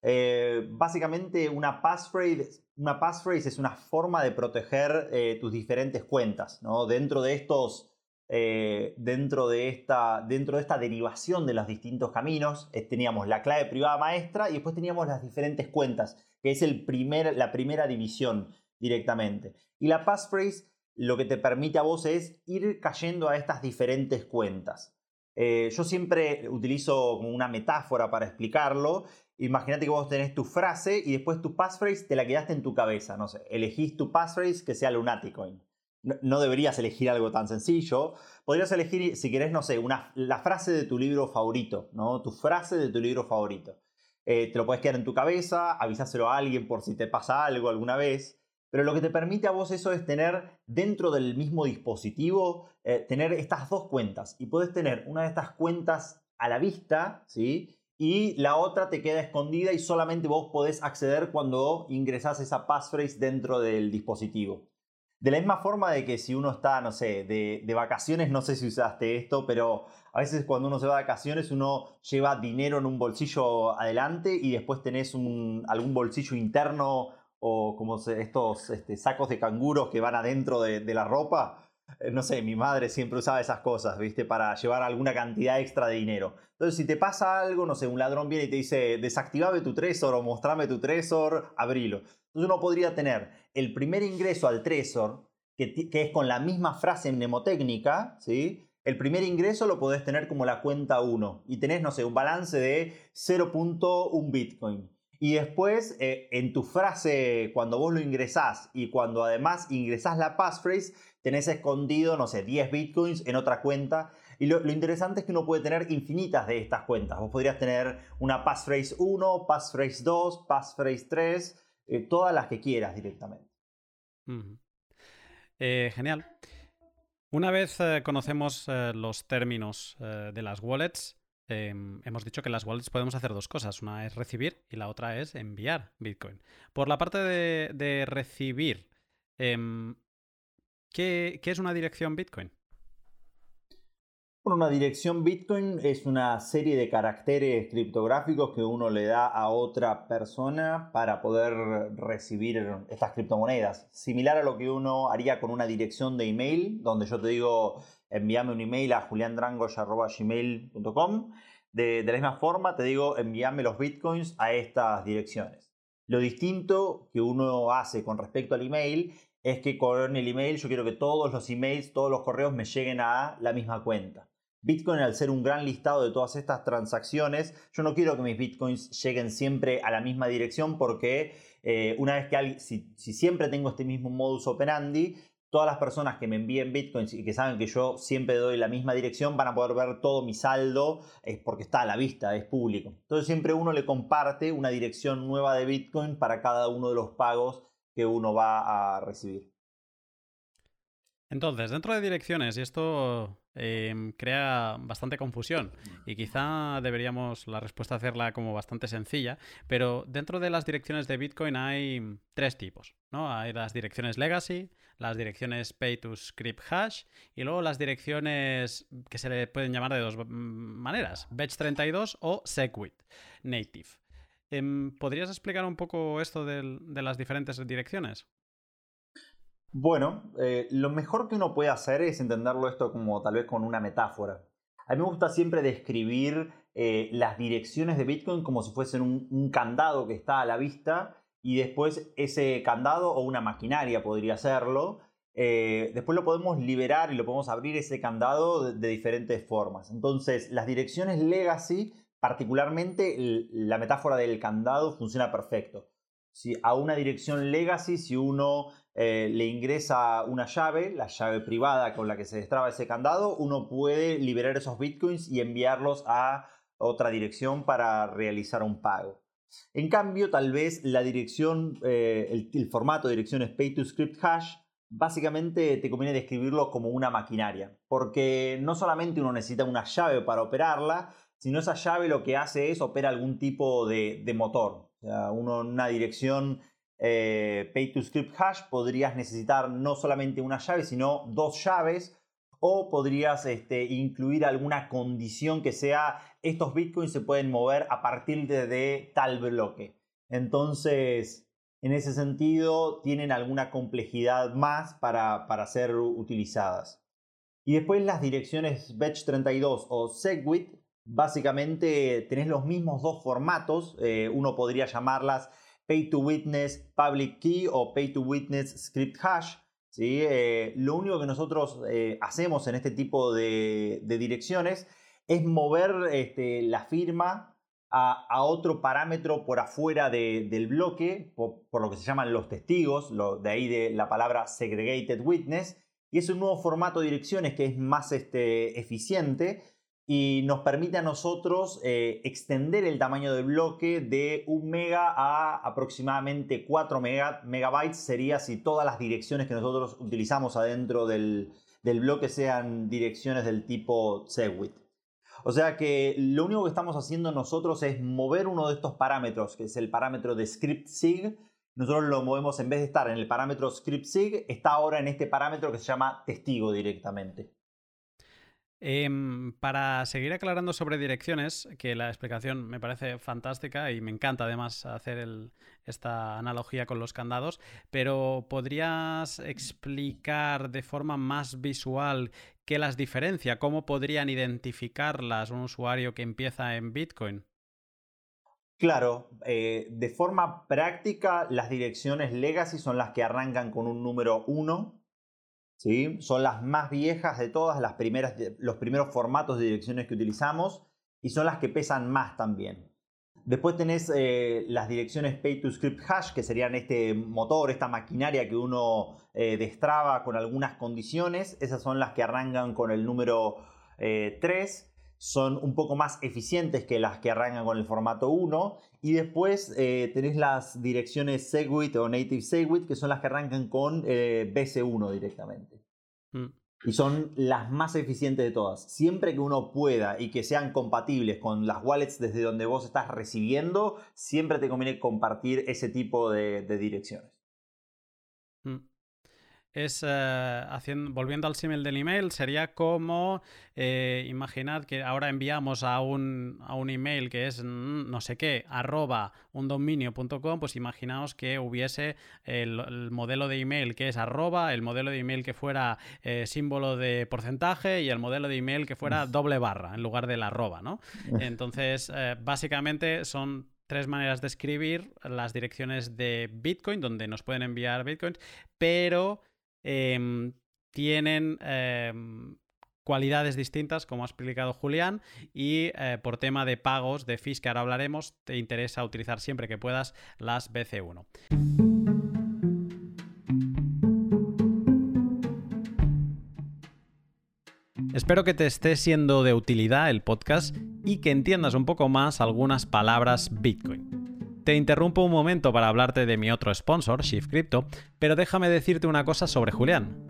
Eh, básicamente una passphrase, una passphrase es una forma de proteger eh, tus diferentes cuentas. ¿no? Dentro de estos eh, dentro, de esta, dentro de esta derivación de los distintos caminos, teníamos la clave privada maestra y después teníamos las diferentes cuentas, que es el primer, la primera división directamente. Y la passphrase lo que te permite a vos es ir cayendo a estas diferentes cuentas. Eh, yo siempre utilizo como una metáfora para explicarlo. Imagínate que vos tenés tu frase y después tu passphrase te la quedaste en tu cabeza. No sé, elegís tu passphrase que sea Lunaticoin. No, deberías elegir algo tan sencillo. Podrías elegir, si querés, no sé, una, la frase de tu libro favorito, ¿no? Tu frase de tu libro favorito. Eh, te lo puedes quedar en tu cabeza, avisáselo a alguien por si te pasa algo alguna vez. Pero lo que te permite a vos eso es tener dentro del mismo dispositivo, eh, tener estas dos cuentas. Y puedes tener una de estas cuentas a la vista, ¿sí? Y la otra te queda escondida y solamente vos podés acceder cuando ingresás esa passphrase dentro del dispositivo. De la misma forma de que si uno está, no sé, de, vacaciones, no sé si usaste esto, pero a veces cuando uno se va de vacaciones uno lleva dinero en un bolsillo adelante y después tenés un, algún bolsillo interno o como estos este, sacos de canguros que van adentro de, la ropa. Eh, no sé, mi madre siempre usaba esas cosas, ¿viste? Para llevar alguna cantidad extra de dinero. Entonces, si te pasa algo, no sé, un ladrón viene y te dice, desactivame tu Trezor o mostrame tu Trezor, abrilo. Entonces uno podría tener el primer ingreso al Trezor, que, que es con la misma frase mnemotécnica, ¿sí? El primer ingreso lo podés tener como la cuenta 1 y tenés, no sé, un balance de 0.1 Bitcoin. Y después, eh, en tu frase, cuando vos lo ingresás y cuando además ingresás la passphrase, tenés escondido, no sé, 10 bitcoins en otra cuenta. Y lo, interesante es que uno puede tener infinitas de estas cuentas. Vos podrías tener una passphrase 1, passphrase 2, passphrase 3, eh, todas las que quieras directamente. Eh, genial. Una vez conocemos los términos de las wallets, Em, hemos dicho que en las wallets podemos hacer dos cosas. Una es recibir y la otra es enviar Bitcoin. Por la parte de, recibir, em, ¿qué, es una dirección Bitcoin? Bueno, una dirección Bitcoin es una serie de caracteres criptográficos que uno le da a otra persona para poder recibir estas criptomonedas. Similar a lo que uno haría con una dirección de email, donde yo te digo, envíame un email a juliandrangoy.gmail.com. De, la misma forma, te digo, envíame los bitcoins a estas direcciones. Lo distinto que uno hace con respecto al email es que con el email yo quiero que todos los emails, todos los correos me lleguen a la misma cuenta. Bitcoin, al ser un gran listado de todas estas transacciones, yo no quiero que mis bitcoins lleguen siempre a la misma dirección porque eh, una vez que si, siempre tengo este mismo modus operandi, todas las personas que me envíen bitcoins y que saben que yo siempre doy la misma dirección van a poder ver todo mi saldo es porque está a la vista, es público. Entonces siempre uno le comparte una dirección nueva de bitcoin para cada uno de los pagos que uno va a recibir. Entonces, dentro de direcciones, y esto em, crea bastante confusión, y quizá deberíamos la respuesta hacerla como bastante sencilla, pero dentro de las direcciones de Bitcoin hay tres tipos, ¿no? Hay las direcciones legacy, las direcciones pay to script hash y luego las direcciones que se le pueden llamar de dos maneras, batch32 o segwit native. Em, ¿Podrías explicar un poco esto de las diferentes direcciones? Bueno, eh, lo mejor que uno puede hacer es entenderlo esto como tal vez con una metáfora. A mí me gusta siempre describir eh, las direcciones de Bitcoin como si fuesen un, candado que está a la vista y después ese candado o una maquinaria podría serlo. Eh, después lo podemos liberar y lo podemos abrir ese candado de, de diferentes formas. Entonces, las direcciones legacy, particularmente la metáfora del candado, funciona perfecto. Si a una dirección legacy, si uno eh, le ingresa una llave, la llave privada con la que se destraba ese candado, uno puede liberar esos bitcoins y enviarlos a otra dirección para realizar un pago. En cambio, tal vez la dirección, eh, el, formato de direcciones pay to script hash, básicamente te conviene describirlo como una maquinaria, porque no solamente uno necesita una llave para operarla, sino esa llave lo que hace es opera algún tipo de, de motor. O sea, uno en una dirección eh, pay to script hash podrías necesitar no solamente una llave, sino dos llaves o podrías este, incluir alguna condición que sea estos bitcoins se pueden mover a partir de, tal bloque. Entonces, en ese sentido, tienen alguna complejidad más para, para ser utilizadas. Y después las direcciones Batch32 o Segwit, básicamente tenés los mismos dos formatos. Eh, uno podría llamarlas Pay to Witness Public Key o Pay to Witness Script Hash. ¿sí? Eh, lo único que nosotros eh, hacemos en este tipo de, direcciones es mover este, la firma a, otro parámetro por afuera del bloque, por, lo que se llaman los testigos, de ahí de la palabra segregated witness, y es un nuevo formato de direcciones que es más este, eficiente y nos permite a nosotros eh, extender el tamaño del bloque de 1 mega a aproximadamente 4 megabytes sería si todas las direcciones que nosotros utilizamos adentro del, bloque sean direcciones del tipo Segwit. O sea que lo único que estamos haciendo nosotros es mover uno de estos parámetros, que es el parámetro de script sig. Nosotros lo movemos en vez de estar en el parámetro script sig, está ahora en este parámetro que se llama testigo directamente. Em, para seguir aclarando sobre direcciones, que la explicación me parece fantástica y me encanta además hacer esta analogía con los candados, pero ¿podrías explicar de forma más visual qué las diferencia? ¿Cómo podrían identificarlas un usuario que empieza en Bitcoin? Claro, eh, de forma práctica las direcciones legacy son las que arrancan con un número 1 son las más viejas de todas, las primeras, los primeros formatos de direcciones que utilizamos y son las que pesan más también. Después tenés eh, las direcciones Pay to Script Hash, que serían este motor, esta maquinaria que uno eh, destraba con algunas condiciones. Esas son las que arrancan con el número 3. Son un poco más eficientes que las que arrancan con el formato 1. Y después eh, tenés las direcciones Segwit o Native Segwit, que son las que arrancan con eh, BC1 directamente. Mm. Y son las más eficientes de todas. Siempre que uno pueda y que sean compatibles con las wallets desde donde vos estás recibiendo, siempre te conviene compartir ese tipo de, direcciones. Es eh, haciendo, volviendo al símil del email, sería como eh, imaginar que ahora enviamos a un, a un email que es mm, no sé qué, arroba un dominio.com, pues imaginaos que hubiese el, modelo de email que es arroba, el modelo de email que fuera eh, símbolo de porcentaje y el modelo de email que fuera doble barra en lugar del arroba, ¿no? Entonces, básicamente son tres maneras de escribir las direcciones de Bitcoin, donde nos pueden enviar Bitcoins, pero Em, tienen em, cualidades distintas, como ha explicado Julián, y eh, por tema de pagos de fees que ahora hablaremos, te interesa utilizar siempre que puedas las BC1. Espero que te esté siendo de utilidad el podcast y que entiendas un poco más algunas palabras Bitcoin. Te interrumpo un momento para hablarte de mi otro sponsor, Shift Crypto, pero déjame decirte una cosa sobre Julián.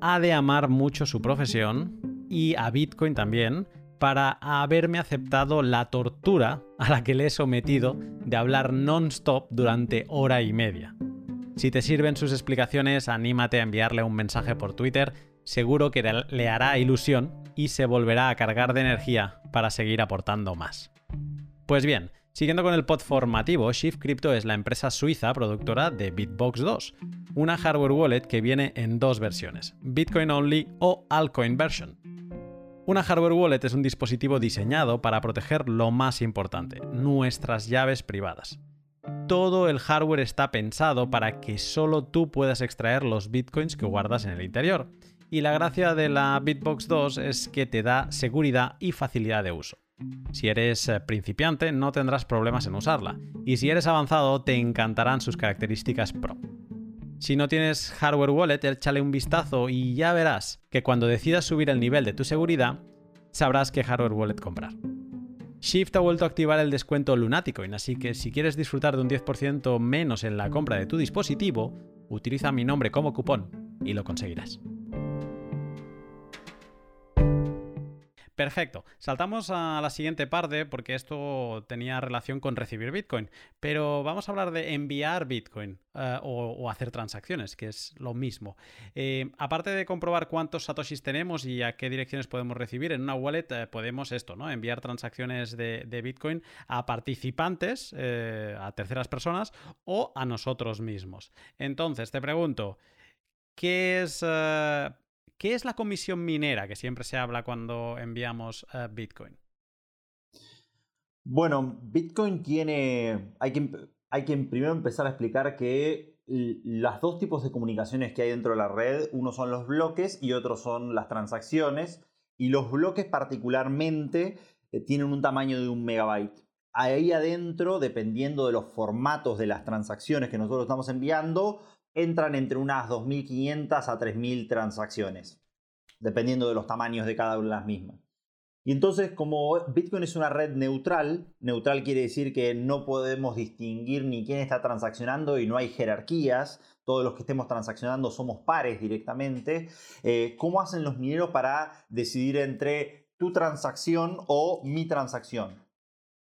Ha de amar mucho su profesión y a Bitcoin también para haberme aceptado la tortura a la que le he sometido de hablar non-stop durante hora y media. Si te sirven sus explicaciones, anímate a enviarle un mensaje por Twitter, seguro que le hará ilusión y se volverá a cargar de energía para seguir aportando más. Pues bien, Siguiendo con el pod formativo, Shift Crypto es la empresa suiza productora de Bitbox 2, una hardware wallet que viene en dos versiones, Bitcoin Only o Altcoin Version. Una hardware wallet es un dispositivo diseñado para proteger lo más importante, nuestras llaves privadas. Todo el hardware está pensado para que solo tú puedas extraer los bitcoins que guardas en el interior. Y la gracia de la Bitbox 2 es que te da seguridad y facilidad de uso. Si eres eh, principiante no tendrás problemas en usarla, y si eres avanzado te encantarán sus características Pro. Si no tienes hardware wallet, échale un vistazo y ya verás que cuando decidas subir el nivel de tu seguridad, sabrás qué hardware wallet comprar. Shift ha vuelto a activar el descuento Lunaticoin, así que si quieres disfrutar de un 10% menos en la compra de tu dispositivo, utiliza mi nombre como cupón y lo conseguirás. Perfecto. Saltamos a la siguiente parte porque esto tenía relación con recibir Bitcoin. Pero vamos a hablar de enviar Bitcoin eh, o, hacer transacciones, que es lo mismo. Eh, aparte de comprobar cuántos satoshis tenemos y a qué direcciones podemos recibir, en una wallet eh, podemos esto, ¿no? Enviar transacciones de, de Bitcoin a participantes, a terceras personas o a nosotros mismos. Entonces, te pregunto, ¿qué es ¿Qué es la comisión minera que siempre se habla cuando enviamos eh, Bitcoin? Bueno, Bitcoin tiene. Hay que, hay que primero empezar a explicar que los dos tipos de comunicaciones que hay dentro de la red, uno son los bloques y otro son las transacciones. Y los bloques particularmente eh, tienen un tamaño de un megabyte. Ahí adentro, dependiendo de los formatos de las transacciones que nosotros estamos enviando, entran entre unas 2.500 a 3.000 transacciones, dependiendo de los tamaños de cada una de las mismas. Y entonces, como Bitcoin es una red neutral, neutral quiere decir que no podemos distinguir ni quién está transaccionando y no hay jerarquías, todos los que estemos transaccionando somos pares directamente, eh, ¿cómo hacen los mineros para decidir entre tu transacción o mi transacción?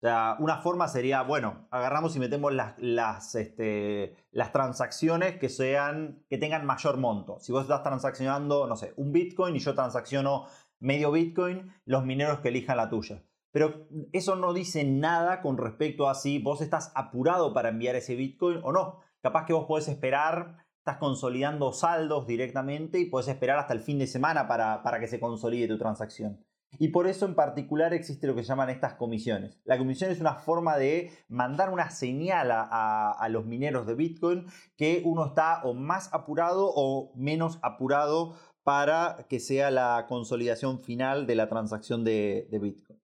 Una forma sería, bueno, agarramos y metemos las, las, este, las transacciones que, sean, que tengan mayor monto. Si vos estás transaccionando, no sé, un Bitcoin y yo transacciono medio Bitcoin, los mineros que elijan la tuya. Pero eso no dice nada con respecto a si vos estás apurado para enviar ese Bitcoin o no. Capaz que vos podés esperar, estás consolidando saldos directamente y podés esperar hasta el fin de semana para, para que se consolide tu transacción. Y por eso en particular existe lo que se llaman estas comisiones. La comisión es una forma de mandar una señal a, los mineros de Bitcoin que uno está o más apurado o menos apurado para que sea la consolidación final de la transacción de, Bitcoin.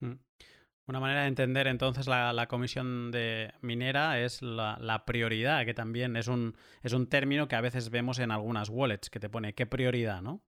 Mm. Una manera de entender entonces la, comisión de minera es la, prioridad, que también es un, es un término que a veces vemos en algunas wallets, que te pone qué prioridad, ¿no?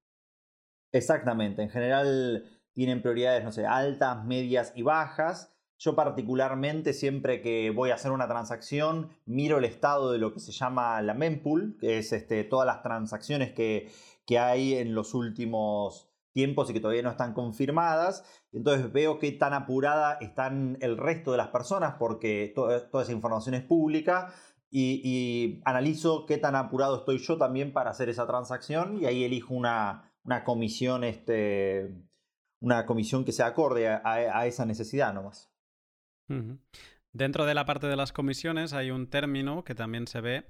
Exactamente, en general tienen prioridades, no sé, altas, medias y bajas. Yo particularmente siempre que voy a hacer una transacción miro el estado de lo que se llama la mempool, que es este, todas las transacciones que, hay en los últimos tiempos y que todavía no están confirmadas. Entonces veo qué tan apurada están el resto de las personas porque toda esa información es pública. Y, analizo qué tan apurado estoy yo también para hacer esa transacción y ahí elijo una, una comisión, este, una comisión que se acorde a, esa necesidad nomás. Dentro de la parte de las comisiones hay un término que también se ve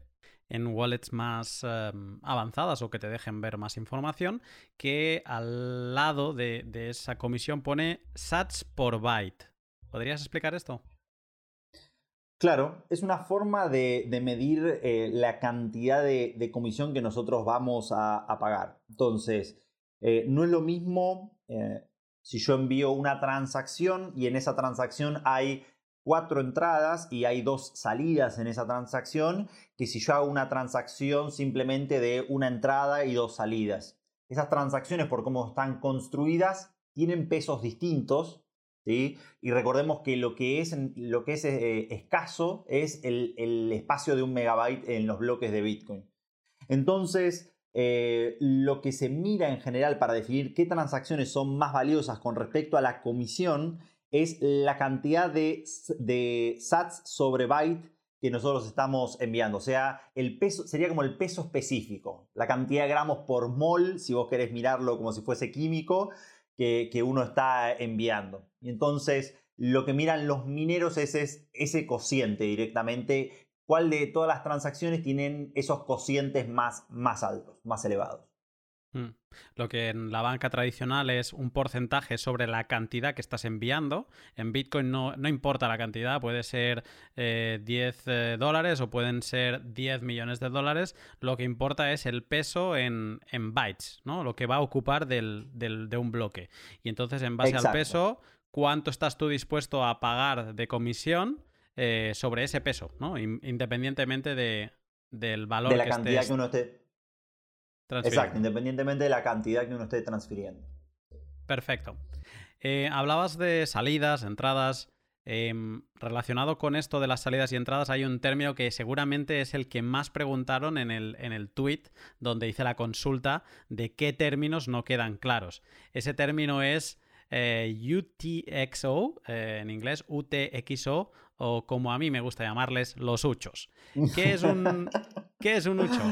en wallets más em, avanzadas o que te dejen ver más información, que al lado de, esa comisión pone sats por byte. ¿Podrías explicar esto? Claro, es una forma de, medir eh, la cantidad de, comisión que nosotros vamos a, pagar. Entonces, eh, no es lo mismo eh, si yo envío una transacción y en esa transacción hay cuatro entradas y hay dos salidas en esa transacción, que si yo hago una transacción simplemente de una entrada y dos salidas. Esas transacciones, por cómo están construidas, tienen pesos distintos y recordemos que lo que es, lo que es eh, escaso es el, espacio de un megabyte en los bloques de Bitcoin. Entonces, eh, lo que se mira en general para definir qué transacciones son más valiosas con respecto a la comisión es la cantidad de, de sats sobre byte que nosotros estamos enviando. O sea, el peso sería como el peso específico, la cantidad de gramos por mol, si vos querés mirarlo como si fuese químico, que, uno está enviando. Y entonces lo que miran los mineros es, ese cociente directamente, cuál de todas las transacciones tienen esos cocientes más, más altos, más elevados. Mm. Lo que en la banca tradicional es un porcentaje sobre la cantidad que estás enviando. En Bitcoin no, importa la cantidad, puede ser 10 eh, eh, dólares o pueden ser 10 millones de dólares. Lo que importa es el peso en, bytes, ¿no? Lo que va a ocupar de un bloque. Y entonces, en base al peso, ¿cuánto estás tú dispuesto a pagar de comisión eh, sobre ese peso, ¿no? Independientemente de, del valor de la cantidad que uno esté Exacto, independientemente de la cantidad que uno esté transfiriendo. Perfecto. hablabas de salidas, entradas. Em, relacionado con esto de las salidas y entradas, hay un término que seguramente es el que más preguntaron en el, en el tweet donde hice la consulta de qué términos no quedan claros. Ese término es eh, UTXO, eh, en inglés UTXO, o como a mí me gusta llamarles, los uchos. ¿Qué es un, [laughs] ¿qué es un ucho?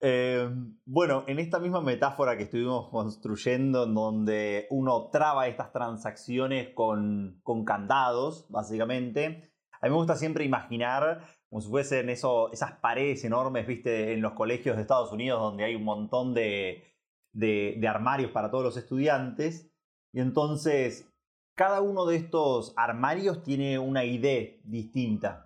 Eh, bueno, en esta misma metáfora que estuvimos construyendo, en donde uno traba estas transacciones con, candados, básicamente, a mí me gusta siempre imaginar como si fuesen esas paredes enormes, viste, en los colegios de Estados Unidos, donde hay un montón de, de, armarios para todos los estudiantes. Y entonces, cada uno de estos armarios tiene una ID distinta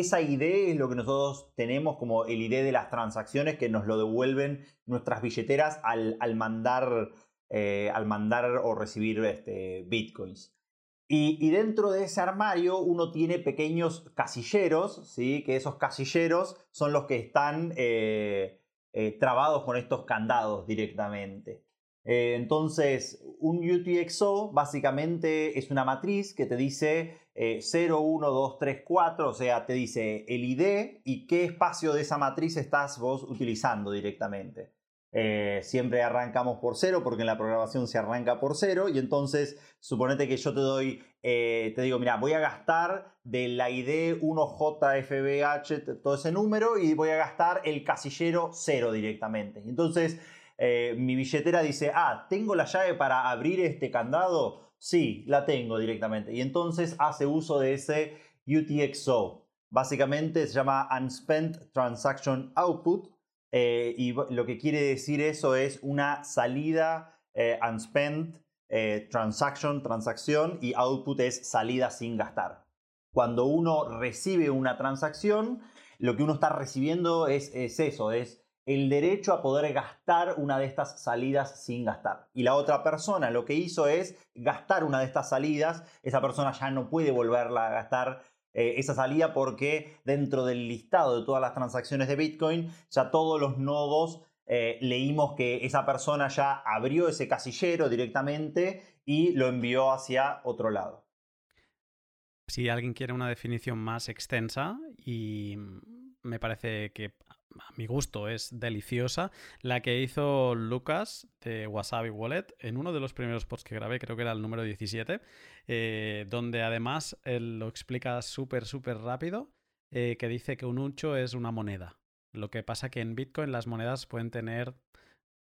esa idea es lo que nosotros tenemos como el ID de las transacciones que nos lo devuelven nuestras billeteras al, mandar, eh, al mandar o recibir este, bitcoins. Y, dentro de ese armario uno tiene pequeños casilleros, ¿sí? que esos casilleros son los que están eh, eh, trabados con estos candados directamente. entonces, un UTXO básicamente es una matriz que te dice 0, 1, 2, 3, 4, o sea, te dice el ID y qué espacio de esa matriz estás vos utilizando directamente. Eh, siempre arrancamos por 0 porque en la programación se arranca por 0 y entonces suponete que yo te doy, eh, te digo, mira, voy a gastar de la ID 1JFBH todo ese número y voy a gastar el casillero 0 directamente. Entonces eh, mi billetera dice, ah, tengo la llave para abrir este candado Sí, la tengo directamente. Y entonces hace uso de ese UTXO. Básicamente se llama Unspent Transaction Output. Eh, y lo que quiere decir eso es una salida eh, unspent eh, transaction, transacción, y output es salida sin gastar. Cuando uno recibe una transacción, lo que uno está recibiendo es, es eso, es el derecho a poder gastar una de estas salidas sin gastar. Y la otra persona lo que hizo es gastar una de estas salidas, esa persona ya no puede volverla a gastar eh, esa salida porque dentro del listado de todas las transacciones de Bitcoin, ya todos los nodos eh, leímos que esa persona ya abrió ese casillero directamente y lo envió hacia otro lado. Si alguien quiere una definición más extensa y me parece que a mi gusto es deliciosa, la que hizo Lucas de Wasabi Wallet en uno de los primeros posts que grabé, creo que era el número 17, eh, donde además él lo explica súper, súper rápido, eh, que dice que un ucho es una moneda. Lo que pasa que en Bitcoin las monedas pueden tener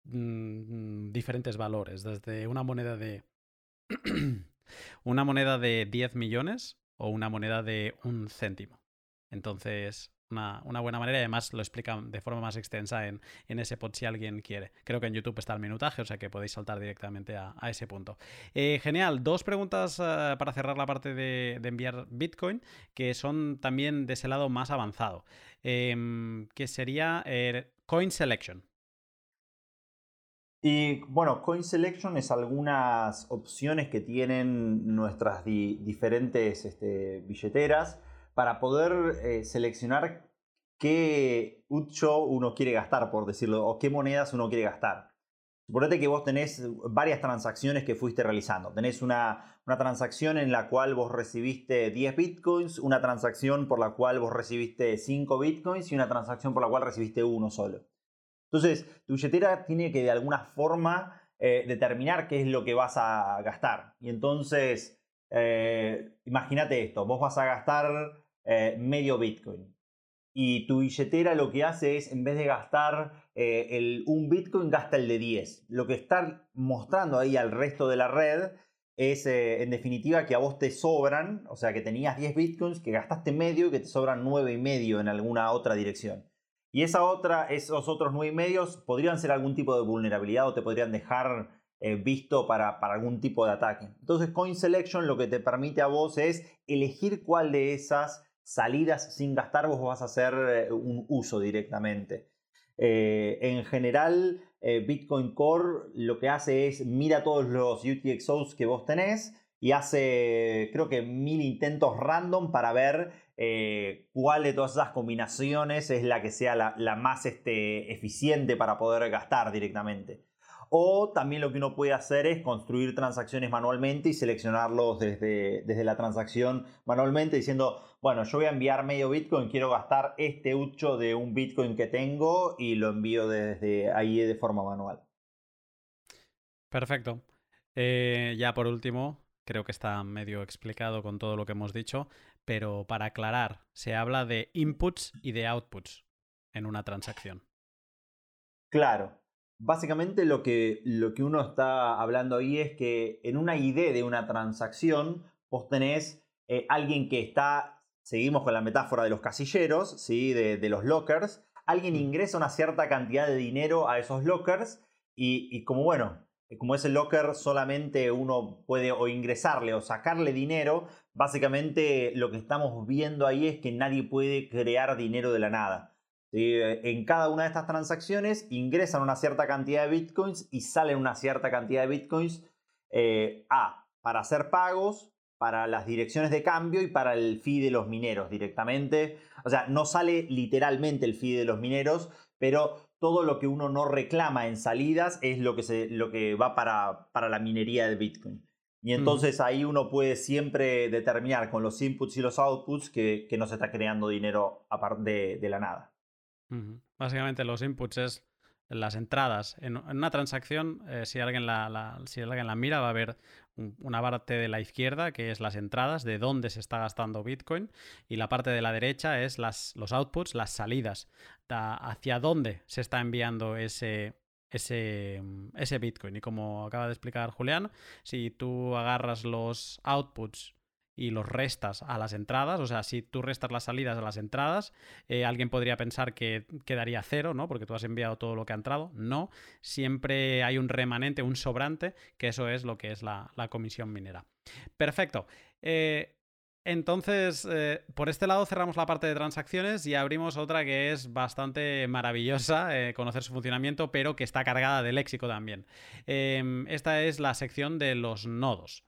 mm, diferentes valores, desde una moneda de... [clears throat] una moneda de 10 millones o una moneda de un céntimo. Entonces, una, buena manera y además lo explican de forma más extensa en, ese pod si alguien quiere. Creo que en YouTube está el minutaje, o sea que podéis saltar directamente a, ese punto. Eh, genial, dos preguntas eh, para cerrar la parte de, enviar Bitcoin, que son también de ese lado más avanzado, em, que sería eh, Coin Selection. Y bueno, Coin Selection es algunas opciones que tienen nuestras diferentes este, billeteras para poder eh, seleccionar qué ucho uno quiere gastar, por decirlo, o qué monedas uno quiere gastar. Suponete que vos tenés varias transacciones que fuiste realizando. Tenés una, una, transacción en la cual vos recibiste 10 bitcoins, una transacción por la cual vos recibiste 5 bitcoins y una transacción por la cual recibiste uno solo. Entonces, tu billetera tiene que de alguna forma eh, determinar qué es lo que vas a gastar. Y entonces, eh, imagínate esto, vos vas a gastar eh, medio Bitcoin. Y tu billetera lo que hace es, en vez de gastar eh, el, un Bitcoin, gasta el de 10. Lo que está mostrando ahí al resto de la red es, eh, en definitiva, que a vos te sobran, o sea, que tenías 10 Bitcoins, que gastaste medio y que te sobran 9 y medio en alguna otra dirección. Y esa otra, esos otros 9 y medios podrían ser algún tipo de vulnerabilidad o te podrían dejar visto para, para, algún tipo de ataque. Entonces, Coin Selection lo que te permite a vos es elegir cuál de esas salidas sin gastar, vos vas a hacer eh, un uso directamente. Eh, en general, eh, Bitcoin Core lo que hace es mira todos los UTXOs que vos tenés y hace creo que mil intentos random para ver cuál de todas esas combinaciones es la que sea la, más este, eficiente para poder gastar directamente. O también lo que uno puede hacer es construir transacciones manualmente y seleccionarlos desde, desde la transacción manualmente diciendo, bueno, yo voy a enviar medio Bitcoin, quiero gastar este 8 de un Bitcoin que tengo y lo envío desde ahí de forma manual. Perfecto. Eh, ya por último, creo que está medio explicado con todo lo que hemos dicho, pero para aclarar, se habla de inputs y de outputs en una transacción. Claro. Básicamente lo que, lo que uno está hablando ahí es que en una ID de una transacción vos tenés eh, alguien que está, seguimos con la metáfora de los casilleros, ¿sí? de, de los lockers, alguien ingresa una cierta cantidad de dinero a esos lockers y, y como bueno, eh, como ese locker solamente uno puede o ingresarle o sacarle dinero, básicamente lo que estamos viendo ahí es que nadie puede crear dinero de la nada. En cada una de estas transacciones ingresan una cierta cantidad de bitcoins y salen una cierta cantidad de bitcoins eh, A, para hacer pagos, para las direcciones de cambio y para el fee de los mineros directamente. O sea, no sale literalmente el fee de los mineros, pero todo lo que uno no reclama en salidas es lo que, se, lo que va para, para la minería de Bitcoin. Y entonces ahí uno puede siempre determinar con los inputs y los outputs que, no se está creando dinero aparte de, la nada. Básicamente los inputs es las entradas. En, una transacción, eh, si, alguien la, la mira, va a ver una parte de la izquierda que es las entradas, de dónde se está gastando Bitcoin, y la parte de la derecha es los outputs, las salidas, hacia dónde se está enviando ese, ese Bitcoin. Y como acaba de explicar Julián, si tú agarras los outputs y los restas a las entradas, o sea, si tú restas las salidas a las entradas, eh, alguien podría pensar que quedaría cero, ¿no? Porque tú has enviado todo lo que ha entrado. No, siempre hay un remanente, un sobrante, que eso es lo que es la, comisión minera. Perfecto. Eh, entonces, eh, por este lado cerramos la parte de transacciones y abrimos otra que es bastante maravillosa, conocer su funcionamiento, pero que está cargada de léxico también. Esta es la sección de los nodos.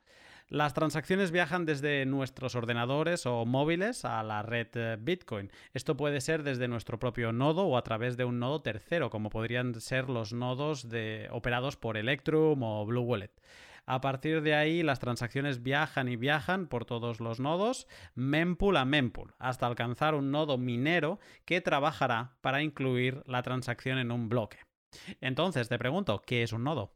Las transacciones viajan desde nuestros ordenadores o móviles a la red eh, Bitcoin. Esto puede ser desde nuestro propio nodo o a través de un nodo tercero, como podrían ser los nodos operados por Electrum o Blue Wallet. A partir de ahí, las transacciones viajan y viajan por todos los nodos, mempool a mempool, hasta alcanzar un nodo minero que trabajará para incluir la transacción en un bloque. Entonces, te pregunto, ¿qué es un nodo?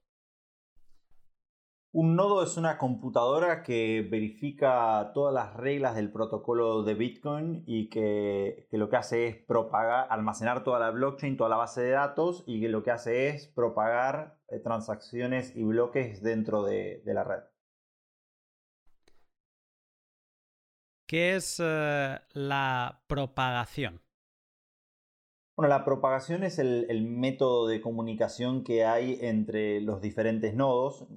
Un nodo es una computadora que verifica todas las reglas del protocolo de Bitcoin y que, lo que hace es propagar, almacenar toda la blockchain, toda la base de datos y que lo que hace es propagar eh, transacciones y bloques dentro de, la red. ¿Qué es eh, la propagación? Bueno, la propagación es el método de comunicación que hay entre los diferentes nodos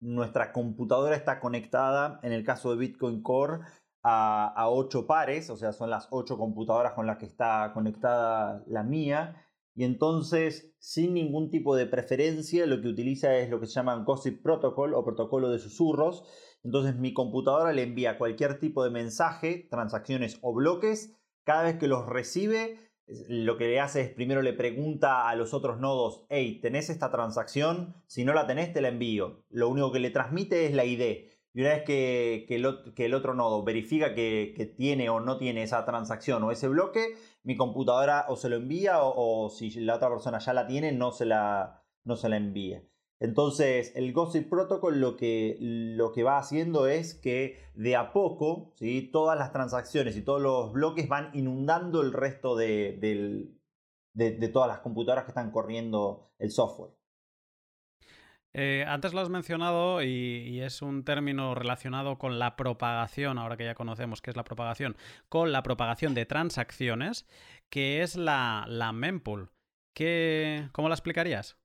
nuestra computadora está conectada, en el caso de Bitcoin Core, a, ocho pares, o sea, son las ocho computadoras con las que está conectada la mía. Y entonces, sin ningún tipo de preferencia, lo que utiliza es lo que se llama Gossip Protocol o protocolo de susurros. Entonces, mi computadora le envía cualquier tipo de mensaje, transacciones o bloques. Cada vez que los recibe, lo que le hace es primero le pregunta a los otros nodos, hey, ¿tenés esta transacción? Si no la tenés, te la envío. Lo único que le transmite es la ID. Y una vez que, el, otro nodo verifica que, tiene o no tiene esa transacción o ese bloque, mi computadora o se lo envía o, o si la otra persona ya la tiene, no se la, no se la envía. Entonces, el Gossip Protocol lo que, lo que va haciendo es que de a poco, ¿sí? todas las transacciones y todos los bloques van inundando el resto de, todas las computadoras que están corriendo el software. Eh, antes lo has mencionado y, es un término relacionado con la propagación, ahora que ya conocemos qué es la propagación, con la propagación de transacciones, que es la, la mempool. ¿Cómo la explicarías?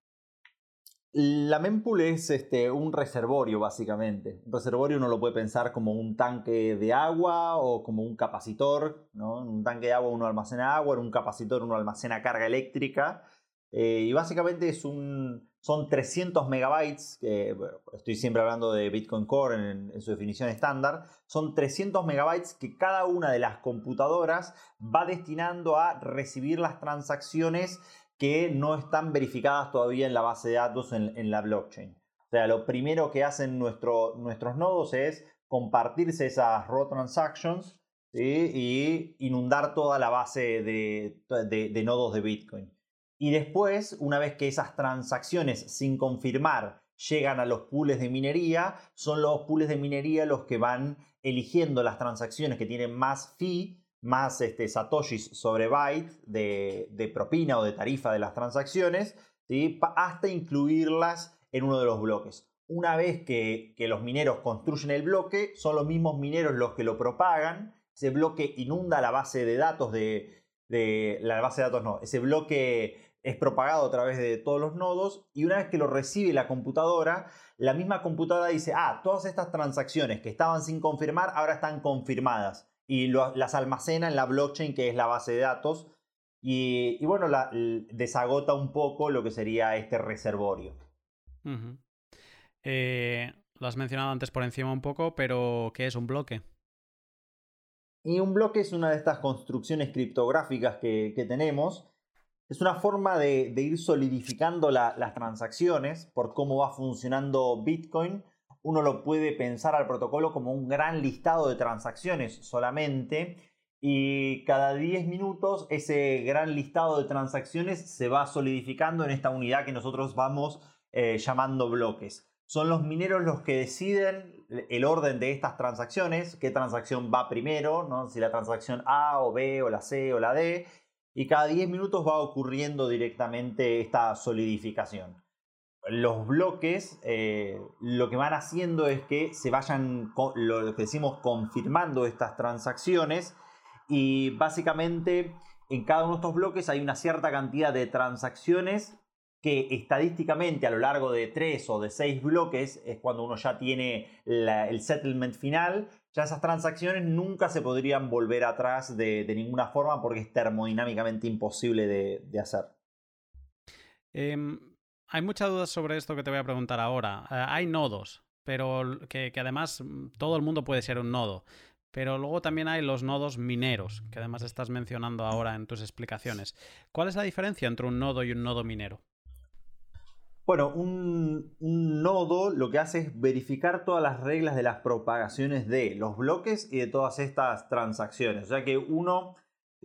La mempool es este, un reservorio, básicamente. Un reservorio uno lo puede pensar como un tanque de agua o como un capacitor. En un tanque de agua uno almacena agua, en un capacitor uno almacena carga eléctrica. Eh, y básicamente es un, son 300 megabytes, que, estoy siempre hablando de Bitcoin Core en, en, su definición estándar, son 300 megabytes que cada una de las computadoras va destinando a recibir las transacciones que no están verificadas todavía en la base de datos en, la blockchain. O sea, lo primero que hacen nuestros nodos es compartirse esas raw transactions y inundar toda la base de, nodos de Bitcoin. Y después, una vez que esas transacciones sin confirmar llegan a los pools de minería, son los pools de minería los que van eligiendo las transacciones que tienen más fee, más este, satoshis sobre byte de, propina o de tarifa de las transacciones, hasta incluirlas en uno de los bloques. Una vez que, los mineros construyen el bloque, son los mismos mineros los que lo propagan. Ese bloque inunda la base de datos de, de la base de datos no, ese bloque es propagado a través de todos los nodos y una vez que lo recibe la computadora, la misma computadora dice, ah, todas estas transacciones que estaban sin confirmar ahora están confirmadas y las almacena en la blockchain que es la base de datos y, bueno, desagota un poco lo que sería este reservorio. Eh, lo has mencionado antes por encima un poco, pero ¿qué es un bloque? Y un bloque es una de estas construcciones criptográficas que, tenemos. Es una forma de, ir solidificando las transacciones por cómo va funcionando Bitcoin. Uno lo puede pensar al protocolo como un gran listado de transacciones solamente y cada 10 minutos ese gran listado de transacciones se va solidificando en esta unidad que nosotros vamos eh, llamando bloques son los mineros los que deciden el orden de estas transacciones, qué transacción va primero, ¿no? si la transacción A o B o la C o la D, y cada 10 minutos va ocurriendo directamente esta solidificación. Los bloques eh, lo que van haciendo es que se vayan, lo que decimos, confirmando estas transacciones y básicamente en cada uno de estos bloques hay una cierta cantidad de transacciones que estadísticamente a lo largo de tres o de seis bloques es cuando uno ya tiene el settlement final, ya esas transacciones nunca se podrían volver atrás de, ninguna forma porque es termodinámicamente imposible de, hacer. Em, hay muchas dudas sobre esto que te voy a preguntar ahora. Eh, hay nodos, pero que, además mm, todo el mundo puede ser un nodo. Pero luego también hay los nodos mineros, que además estás mencionando ahora en tus explicaciones. ¿Cuál es la diferencia entre un nodo y un nodo minero? Bueno, un, nodo lo que hace es verificar todas las reglas de las propagaciones de los bloques y de todas estas transacciones. O sea que uno,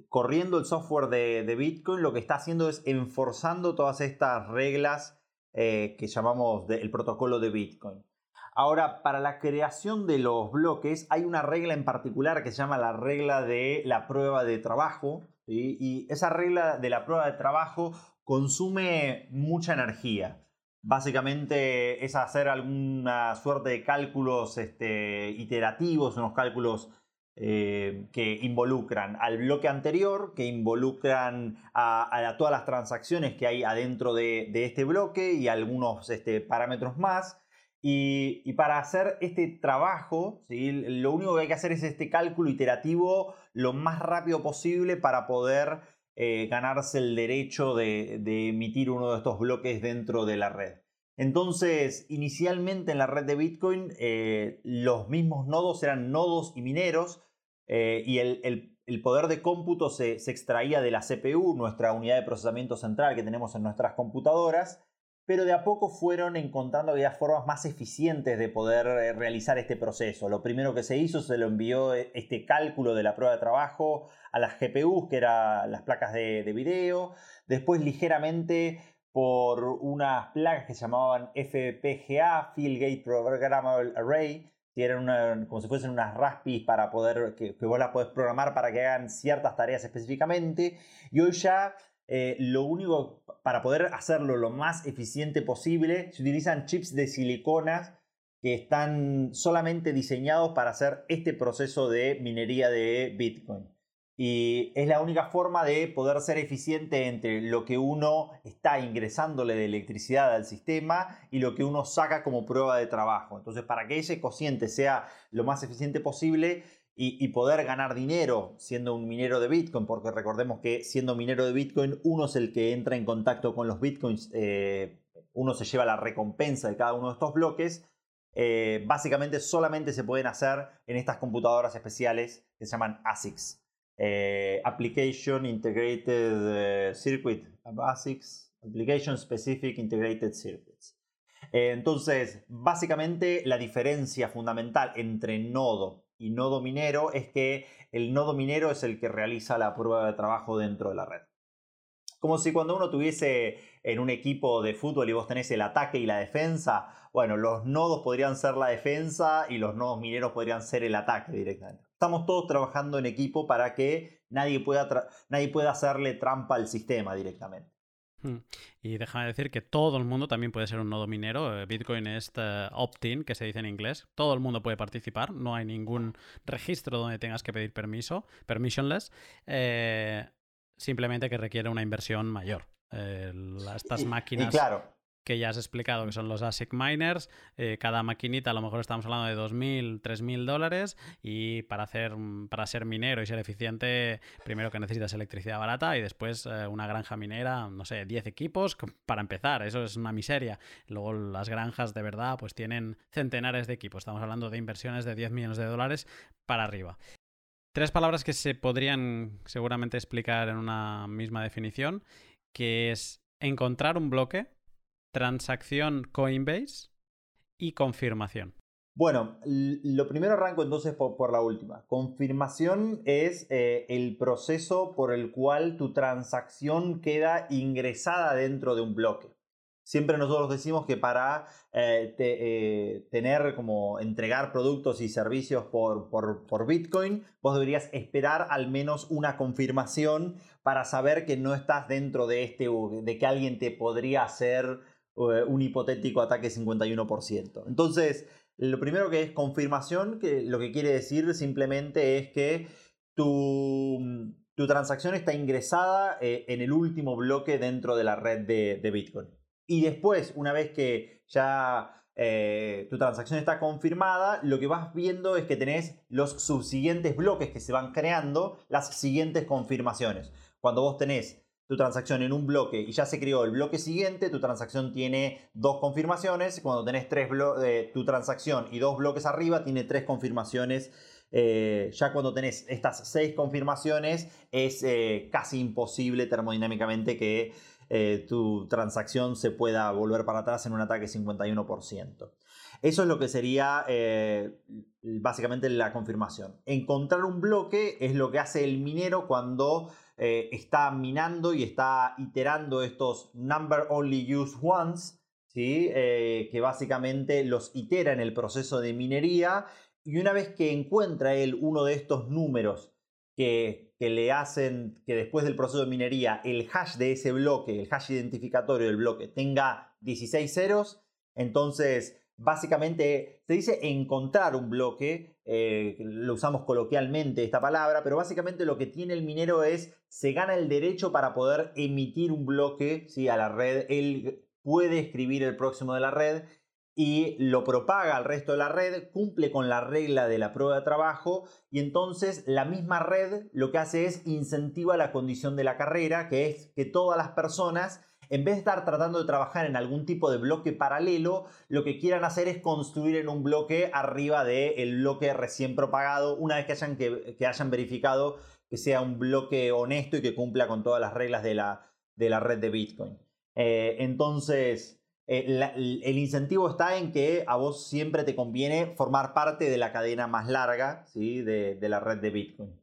corriendo el software de, Bitcoin, lo que está haciendo es enforzando todas estas reglas eh, que llamamos el protocolo de Bitcoin. Ahora, para la creación de los bloques hay una regla en particular que se llama la regla de la prueba de trabajo. Y esa regla de la prueba de trabajo consume mucha energía. Básicamente es hacer alguna suerte de cálculos este, iterativos, unos cálculos eh, que involucran al bloque anterior, que involucran a, todas las transacciones que hay adentro de, este bloque y algunos este, parámetros más. Y, para hacer este trabajo, lo único que hay que hacer es este cálculo iterativo lo más rápido posible para poder eh, ganarse el derecho de, emitir uno de estos bloques dentro de la red. Entonces, inicialmente en la red de Bitcoin, eh, los mismos nodos eran nodos y mineros, eh, y el, poder de cómputo se, extraía de la CPU, nuestra unidad de procesamiento central que tenemos en nuestras computadoras, pero de a poco fueron encontrando aquellas formas más eficientes de poder realizar este proceso. Lo primero que se hizo, se lo envió este cálculo de la prueba de trabajo a las GPUs, que eran las placas de, video. Después ligeramente por unas placas que se llamaban FPGA, Field Gate Programmable Array, que eran como si fuesen unas Raspis para poder, que, vos las podés programar para que hagan ciertas tareas específicamente. Y hoy ya eh, lo único, para poder hacerlo lo más eficiente posible, se utilizan chips de siliconas que están solamente diseñados para hacer este proceso de minería de Bitcoin. Y es la única forma de poder ser eficiente entre lo que uno está ingresándole de electricidad al sistema y lo que uno saca como prueba de trabajo. Entonces, para que ese cociente sea lo más eficiente posible y, poder ganar dinero siendo un minero de Bitcoin, porque recordemos que siendo minero de Bitcoin, uno es el que entra en contacto con los Bitcoins, eh, uno se lleva la recompensa de cada uno de estos bloques. Eh, básicamente solamente se pueden hacer en estas computadoras especiales que se llaman ASICs. Eh, Application Integrated Circuit, Basics, Application Specific Integrated Circuits. entonces, básicamente la diferencia fundamental entre nodo y nodo minero es que el nodo minero es el que realiza la prueba de trabajo dentro de la red. Como si cuando uno tuviese en un equipo de fútbol y vos tenés el ataque y la defensa, bueno, los nodos podrían ser la defensa y los nodos mineros podrían ser el ataque directamente. Estamos todos trabajando en equipo para que nadie pueda, nadie pueda hacerle trampa al sistema directamente. Hmm. Y déjame decir que todo el mundo también puede ser un nodo minero. Eh, Bitcoin es eh, opt-in, que se dice en inglés. Todo el mundo puede participar. No hay ningún registro donde tengas que pedir permiso, permissionless. Eh, simplemente que requiere una inversión mayor. estas máquinas que ya has explicado, que son los ASIC miners, eh, cada maquinita a lo mejor estamos hablando de 2.000, 3.000 dólares y para, hacer, para ser minero y ser eficiente, primero que necesitas electricidad barata y después eh, una granja minera, no sé, 10 equipos para empezar, eso es una miseria. Luego las granjas de verdad pues tienen centenares de equipos, estamos hablando de inversiones de 10 millones de dólares para arriba. Tres palabras que se podrían seguramente explicar en una misma definición, que es encontrar un bloque, transacción Coinbase y confirmación. Bueno, lo primero arranco entonces por, la última. Confirmación es eh, el proceso por el cual tu transacción queda ingresada dentro de un bloque. Siempre nosotros decimos que para eh, eh, tener como entregar productos y servicios por, por, Bitcoin, vos deberías esperar al menos una confirmación para saber que no estás dentro de este, de que alguien te podría hacer eh, un hipotético ataque 51%. Entonces, lo primero que es confirmación, que lo que quiere decir simplemente es que tu, tu transacción está ingresada en el último bloque dentro de la red de Bitcoin. Y después, una vez que ya eh, tu transacción está confirmada, lo que vas viendo es que tenés los subsiguientes bloques que se van creando, las siguientes confirmaciones. Cuando vos tenés tu transacción en un bloque y ya se creó el bloque siguiente, tu transacción tiene dos confirmaciones. Cuando tenés tres eh, tu transacción y dos bloques arriba, tiene tres confirmaciones. Eh, ya cuando tenés estas seis confirmaciones, es casi imposible termodinámicamente que eh, tu transacción se pueda volver para atrás en un ataque 51%. Eso es lo que sería eh, básicamente la confirmación. Encontrar un bloque es lo que hace el minero cuando eh, está minando y está iterando estos number only use once, ¿sí? que básicamente los itera en el proceso de minería y una vez que encuentra él uno de estos números que, le hacen que después del proceso de minería el hash de ese bloque, el hash identificatorio del bloque, tenga 16 ceros, entonces básicamente se dice encontrar un bloque, eh, lo usamos coloquialmente esta palabra, pero básicamente lo que tiene el minero es, se gana el derecho para poder emitir un bloque ¿sí? a la red, él puede escribir el próximo de la red y lo propaga al resto de la red, cumple con la regla de la prueba de trabajo y entonces la misma red lo que hace es incentiva la condición de la carrera, que es que todas las personas, en vez de estar tratando de trabajar en algún tipo de bloque paralelo, lo que quieran hacer es construir en un bloque arriba del bloque recién propagado, una vez que hayan, que, hayan verificado que sea un bloque honesto y que cumpla con todas las reglas de la, de la red de Bitcoin. Eh, entonces, eh, el incentivo está en que a vos siempre te conviene formar parte de la cadena más larga ¿sí? de, la red de Bitcoin.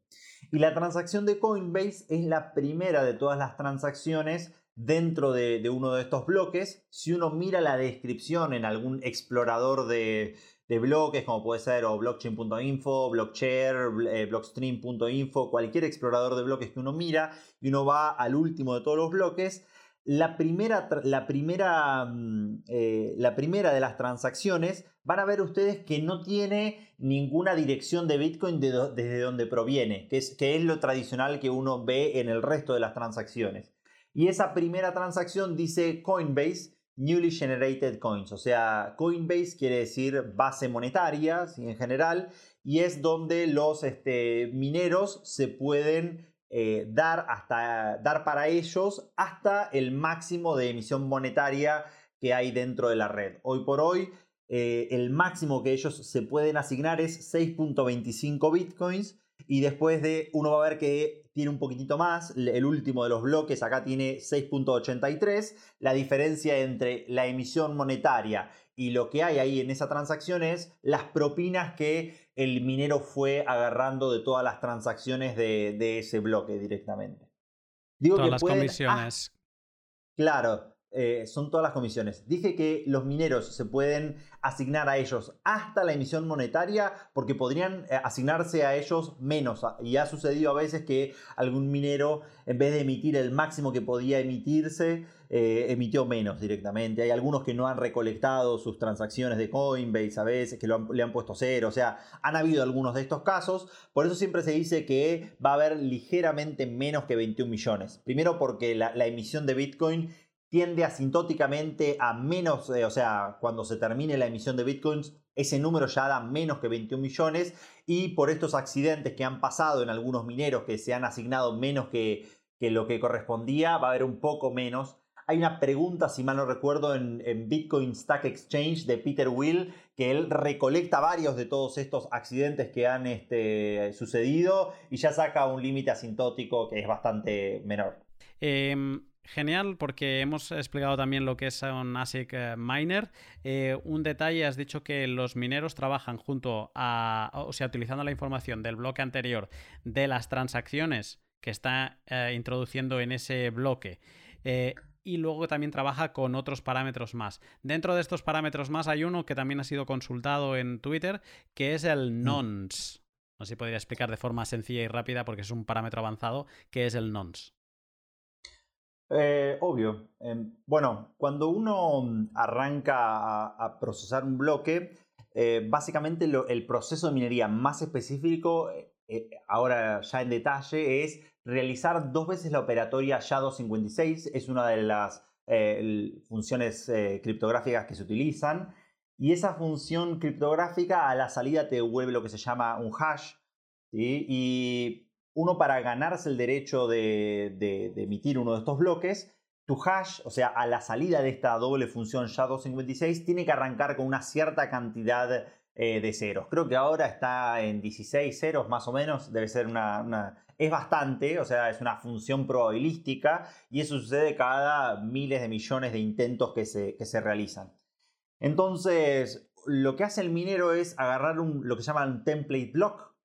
Y la transacción de Coinbase es la primera de todas las transacciones dentro de, uno de estos bloques. Si uno mira la descripción en algún explorador de, bloques, como puede ser blockchain.info, blockchair, eh, blockstream.info, cualquier explorador de bloques que uno mira y uno va al último de todos los bloques, la primera, mm, eh, de las transacciones van a ver ustedes que no tiene ninguna dirección de Bitcoin desde donde proviene, que es lo tradicional que uno ve en el resto de las transacciones. Y esa primera transacción dice Coinbase Newly Generated Coins, o sea, Coinbase quiere decir base monetaria en general, y es donde los este, mineros se pueden eh, dar, hasta, dar para ellos hasta el máximo de emisión monetaria que hay dentro de la red. Hoy por hoy, eh, el máximo que ellos se pueden asignar es 6.25 bitcoins Y después de, uno va a ver que tiene un poquitito más. El último de los bloques acá tiene 6.83. La diferencia entre la emisión monetaria y lo que hay ahí en esa transacción es las propinas que el minero fue agarrando de todas las transacciones de, ese bloque directamente. Digo todas las comisiones. claro, eh, son todas las comisiones. Dije que los mineros se pueden asignar a ellos hasta la emisión monetaria porque podrían eh, asignarse a ellos menos. Y ha sucedido a veces que algún minero, en vez de emitir el máximo que podía emitirse, eh, emitió menos directamente. Hay algunos que no han recolectado sus transacciones de Coinbase a veces, que le han puesto cero. O sea, han habido algunos de estos casos. Por eso siempre se dice que va a haber ligeramente menos que 21 millones. Primero porque la emisión de Bitcoin tiende asintóticamente a menos, eh, o sea, cuando se termine la emisión de bitcoins, ese número ya da menos que 21 millones y por estos accidentes que han pasado en algunos mineros que se han asignado menos que, que lo que correspondía, va a haber un poco menos. Hay una pregunta, si mal no recuerdo, en, Bitcoin Stack Exchange de Peter Will, que él recolecta varios de todos estos accidentes que han este, sucedido y ya saca un límite asintótico que es bastante menor. Em, Genial, porque hemos explicado también lo que es un ASIC eh, miner. Eh, un detalle, has dicho que los mineros trabajan junto a, o sea, utilizando la información del bloque anterior de las transacciones que está eh, introduciendo en ese bloque. y luego también trabaja con otros parámetros más. Dentro de estos parámetros más hay uno que también ha sido consultado en Twitter, que es el mm. nonce. No sé si podría explicar de forma sencilla y rápida porque es un parámetro avanzado, que es el nonce. Eh, obvio. Em, bueno, cuando uno mm, arranca a, procesar un bloque, eh, básicamente el proceso de minería más específico, eh, ahora ya en detalle, es realizar dos veces la operatoria SHA-256. Es una de las funciones criptográficas que se utilizan. Y esa función criptográfica a la salida te devuelve lo que se llama un hash. Y uno para ganarse el derecho de, emitir uno de estos bloques, tu hash, o sea, a la salida de esta doble función SHA-256, tiene que arrancar con una cierta cantidad eh, de ceros. Creo que ahora está en 16 ceros más o menos, debe ser una, Es bastante, o sea, es una función probabilística y eso sucede cada miles de millones de intentos que se, que se realizan. Entonces, lo que hace el minero es agarrar un, lo que se llama un template block,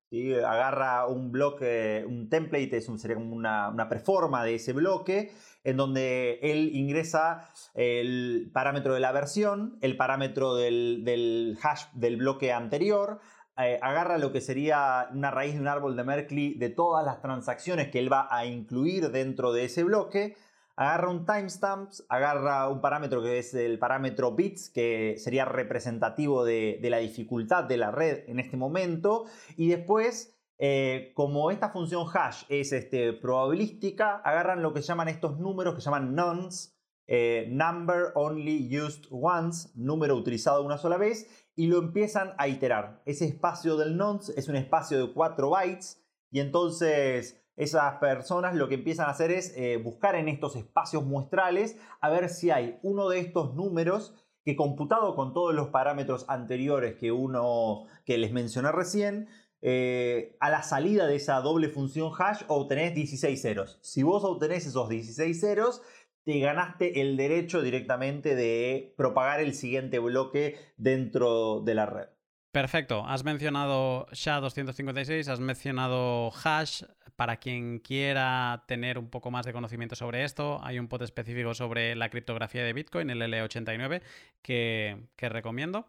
agarra un bloque, un template, es sería como una, una preforma de ese bloque, en donde él ingresa el parámetro de la versión, el parámetro del, hash del bloque anterior, eh, agarra lo que sería una raíz de un árbol de Merkle de todas las transacciones que él va a incluir dentro de ese bloque, agarra un timestamp, agarra un parámetro que es el parámetro bits, que sería representativo de, la dificultad de la red en este momento, y después, eh, como esta función hash es este, probabilística, agarran lo que llaman estos números que llaman nonce, eh, number only used once, número utilizado una sola vez, y lo empiezan a iterar. Ese espacio del nonce es un espacio de 4 bytes, y entonces esas personas lo que empiezan a hacer es eh, buscar en estos espacios muestrales a ver si hay uno de estos números que computado con todos los parámetros anteriores que uno que les mencioné recién, eh, a la salida de esa doble función hash obtenés 16 ceros. Si vos obtenés esos 16 ceros, te ganaste el derecho directamente de propagar el siguiente bloque dentro de la red. Perfecto. Has mencionado SHA-256, has mencionado hash. Para quien quiera tener un poco más de conocimiento sobre esto, hay un pod específico sobre la criptografía de Bitcoin, el L89, que, recomiendo.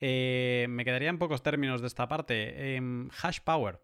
Eh, me quedaría en pocos términos de esta parte. Em, hash power.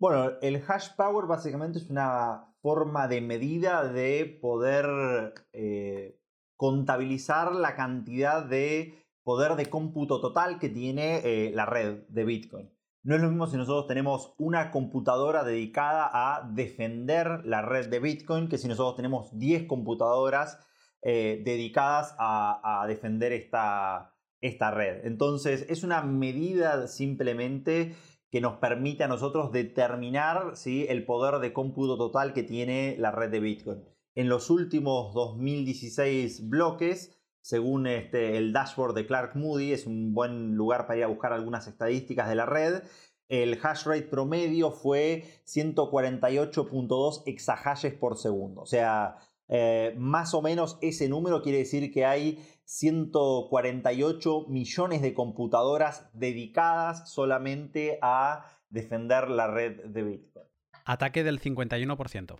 Bueno, el hash power básicamente es una forma de medida de poder eh, contabilizar la cantidad de poder de cómputo total que tiene eh, la red de Bitcoin. No es lo mismo si nosotros tenemos una computadora dedicada a defender la red de Bitcoin que si nosotros tenemos 10 computadoras eh, dedicadas a, defender esta, esta red. Entonces es una medida simplemente que nos permite a nosotros determinar ¿sí? el poder de cómputo total que tiene la red de Bitcoin. En los últimos 2016 bloques, según este, el dashboard de Clark Moody, es un buen lugar para ir a buscar algunas estadísticas de la red. el hash rate promedio fue 148.2 exahashes por segundo. O sea, eh, más o menos ese número quiere decir que hay 148 millones de computadoras dedicadas solamente a defender la red de Bitcoin. Ataque del 51%.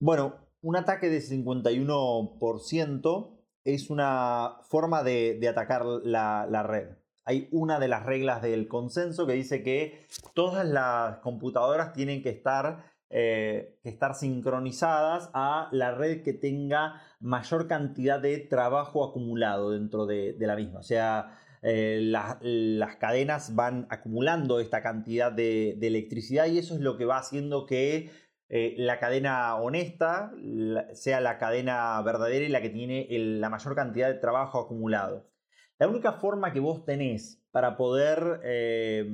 Bueno, un ataque del 51% es una forma de, atacar la, red. Hay una de las reglas del consenso que dice que todas las computadoras tienen que estar, eh, sincronizadas a la red que tenga mayor cantidad de trabajo acumulado dentro de, la misma. O sea, eh, las cadenas van acumulando esta cantidad de, electricidad y eso es lo que va haciendo que eh, la cadena honesta sea la cadena verdadera y la que tiene la mayor cantidad de trabajo acumulado. La única forma que vos tenés para poder, eh,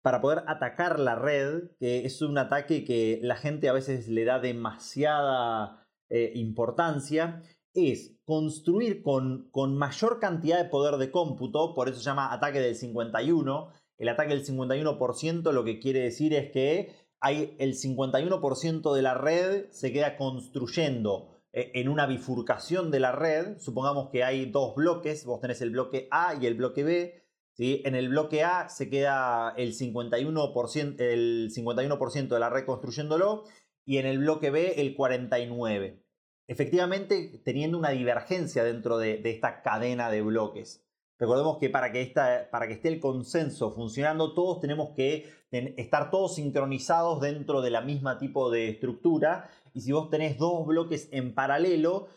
para poder atacar la red, que es un ataque que la gente a veces le da demasiada eh, importancia, es construir con, con mayor cantidad de poder de cómputo, por eso se llama ataque del 51. El ataque del 51% lo que quiere decir es que hay el 51% de la red se queda construyendo eh, en una bifurcación de la red. Supongamos que hay dos bloques, vos tenés el bloque A y el bloque B. ¿sí? En el bloque A se queda el 51%, el 51 de la red construyéndolo y en el bloque B el 49%. Efectivamente, teniendo una divergencia dentro de esta cadena de bloques. Recordemos que para que, para que esté el consenso funcionando, todos tenemos que estar todos sincronizados dentro de la misma tipo de estructura. Y si vos tenés dos bloques en paralelo,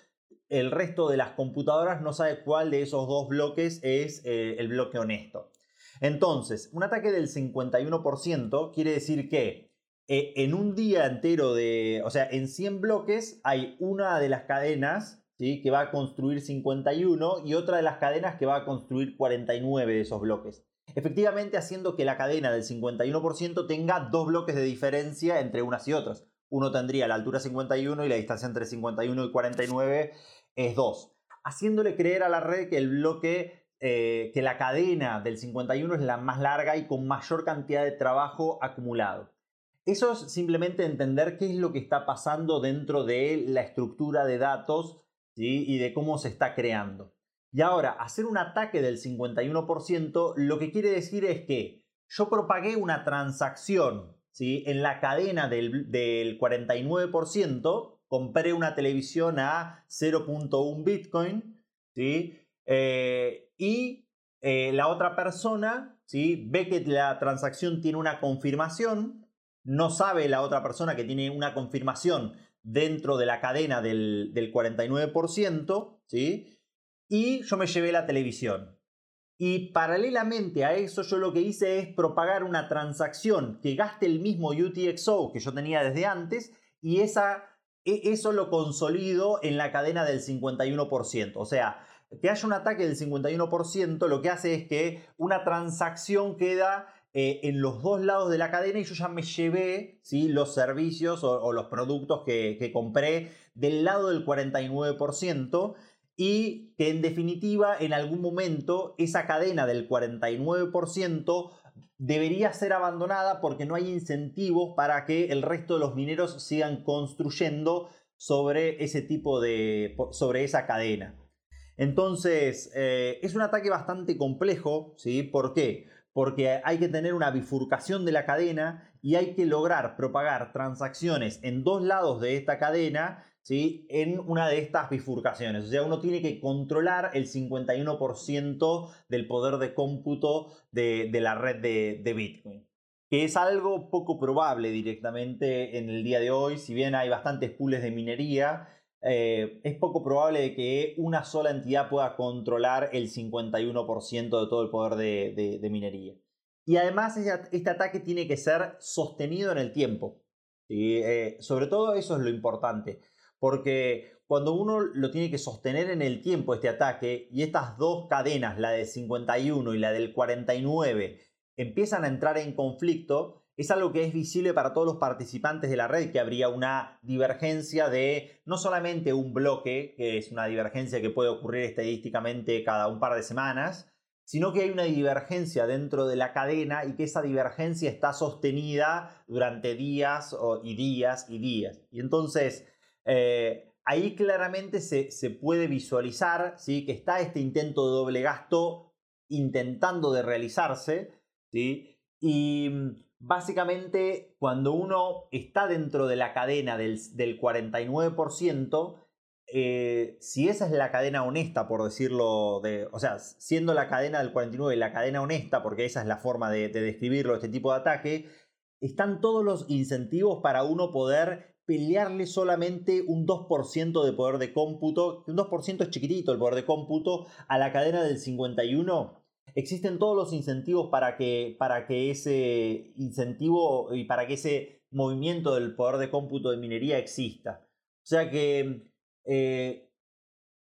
el resto de las computadoras no sabe cuál de esos dos bloques es eh, el bloque honesto. Entonces, un ataque del 51% quiere decir que eh, en un día entero de, o sea, en 100 bloques hay una de las cadenas que va a construir 51 y otra de las cadenas que va a construir 49 de esos bloques. Efectivamente haciendo que la cadena del 51% tenga dos bloques de diferencia entre unas y otras. Uno tendría la altura 51 y la distancia entre 51 y 49 es 2. Haciéndole creer a la red que el bloque, eh, que la cadena del 51 es la más larga y con mayor cantidad de trabajo acumulado. Eso es simplemente entender qué es lo que está pasando dentro de la estructura de datos y de cómo se está creando. Y ahora, hacer un ataque del 51% lo que quiere decir es que yo propagué una transacción ¿sí? en la cadena del, 49%, compré una televisión a 0.1 Bitcoin ¿sí? Eh, y eh, la otra persona ¿sí? ve que la transacción tiene una confirmación, no sabe la otra persona que tiene una confirmación dentro de la cadena del, 49%, ¿sí? Y yo me llevé la televisión. Y paralelamente a eso yo lo que hice es propagar una transacción que gaste el mismo UTXO que yo tenía desde antes y esa, e, eso lo consolido en la cadena del 51%. O sea, que haya un ataque del 51% lo que hace es que una transacción queda eh, en los dos lados de la cadena y yo ya me llevé ¿sí? los servicios o, los productos que, que, compré del lado del 49% y que en definitiva en algún momento esa cadena del 49% debería ser abandonada porque no hay incentivos para que el resto de los mineros sigan construyendo sobre ese tipo de sobre esa cadena. Entonces, eh, es un ataque bastante complejo, ¿sí? ¿Por qué? Porque hay que tener una bifurcación de la cadena y hay que lograr propagar transacciones en dos lados de esta cadena ¿sí? en una de estas bifurcaciones. O sea, uno tiene que controlar el 51% del poder de cómputo de, la red de, Bitcoin que es algo poco probable directamente en el día de hoy, si bien hay bastantes pools de minería, eh, es poco probable que una sola entidad pueda controlar el 51% de todo el poder de, minería. Y además este ataque tiene que ser sostenido en el tiempo. Eh, sobre todo eso es lo importante, porque cuando uno lo tiene que sostener en el tiempo este ataque y estas dos cadenas, la del 51 y la del 49, empiezan a entrar en conflicto, es algo que es visible para todos los participantes de la red, que habría una divergencia de no solamente un bloque, que es una divergencia que puede ocurrir estadísticamente cada un par de semanas, sino que hay una divergencia dentro de la cadena y que esa divergencia está sostenida durante días y días y días. Y entonces, eh, ahí claramente se, puede visualizar ¿sí? que está este intento de doble gasto intentando de realizarse, ¿sí? y mm, básicamente cuando uno está dentro de la cadena del, del 49%, eh, si esa es la cadena honesta, por decirlo, de, o sea, siendo la cadena del 49 la cadena honesta, porque esa es la forma de, describirlo, este tipo de ataque, están todos los incentivos para uno poder pelearle solamente un 2% de poder de cómputo, un 2% es chiquitito el poder de cómputo, a la cadena del 51. Existen todos los incentivos para que, para que ese incentivo y para que ese movimiento del poder de cómputo de minería exista. O sea que eh,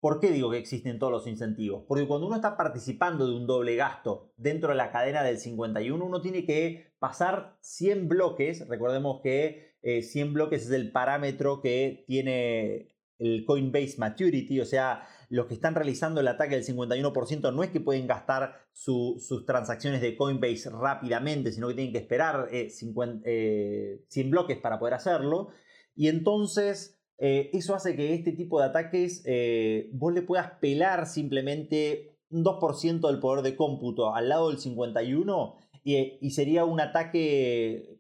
¿Por qué digo que existen todos los incentivos? Porque cuando uno está participando de un doble gasto dentro de la cadena del 51, uno tiene que pasar 100 bloques. Recordemos que 100 eh, bloques es el parámetro que tiene el Coinbase Maturity, o sea, los que están realizando el ataque del 51% no es que pueden gastar sus transacciones de Coinbase rápidamente, sino que tienen que esperar 100 eh, bloques para poder hacerlo. Y entonces eh, eso hace que este tipo de ataques eh, vos le puedas pelar simplemente un 2% del poder de cómputo al lado del 51 y, sería un ataque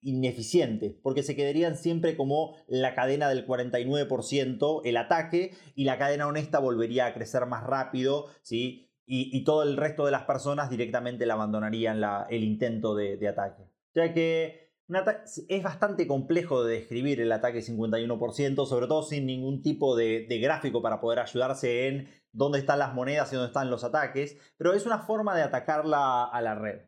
ineficiente, porque se quedarían siempre como la cadena del 49% el ataque y la cadena honesta volvería a crecer más rápido, ¿sí? Y, todo el resto de las personas directamente le abandonarían el intento de, de ataque. O sea que es bastante complejo de describir el ataque 51%, sobre todo sin ningún tipo de, gráfico para poder ayudarse en dónde están las monedas y dónde están los ataques, pero es una forma de atacarla a la red.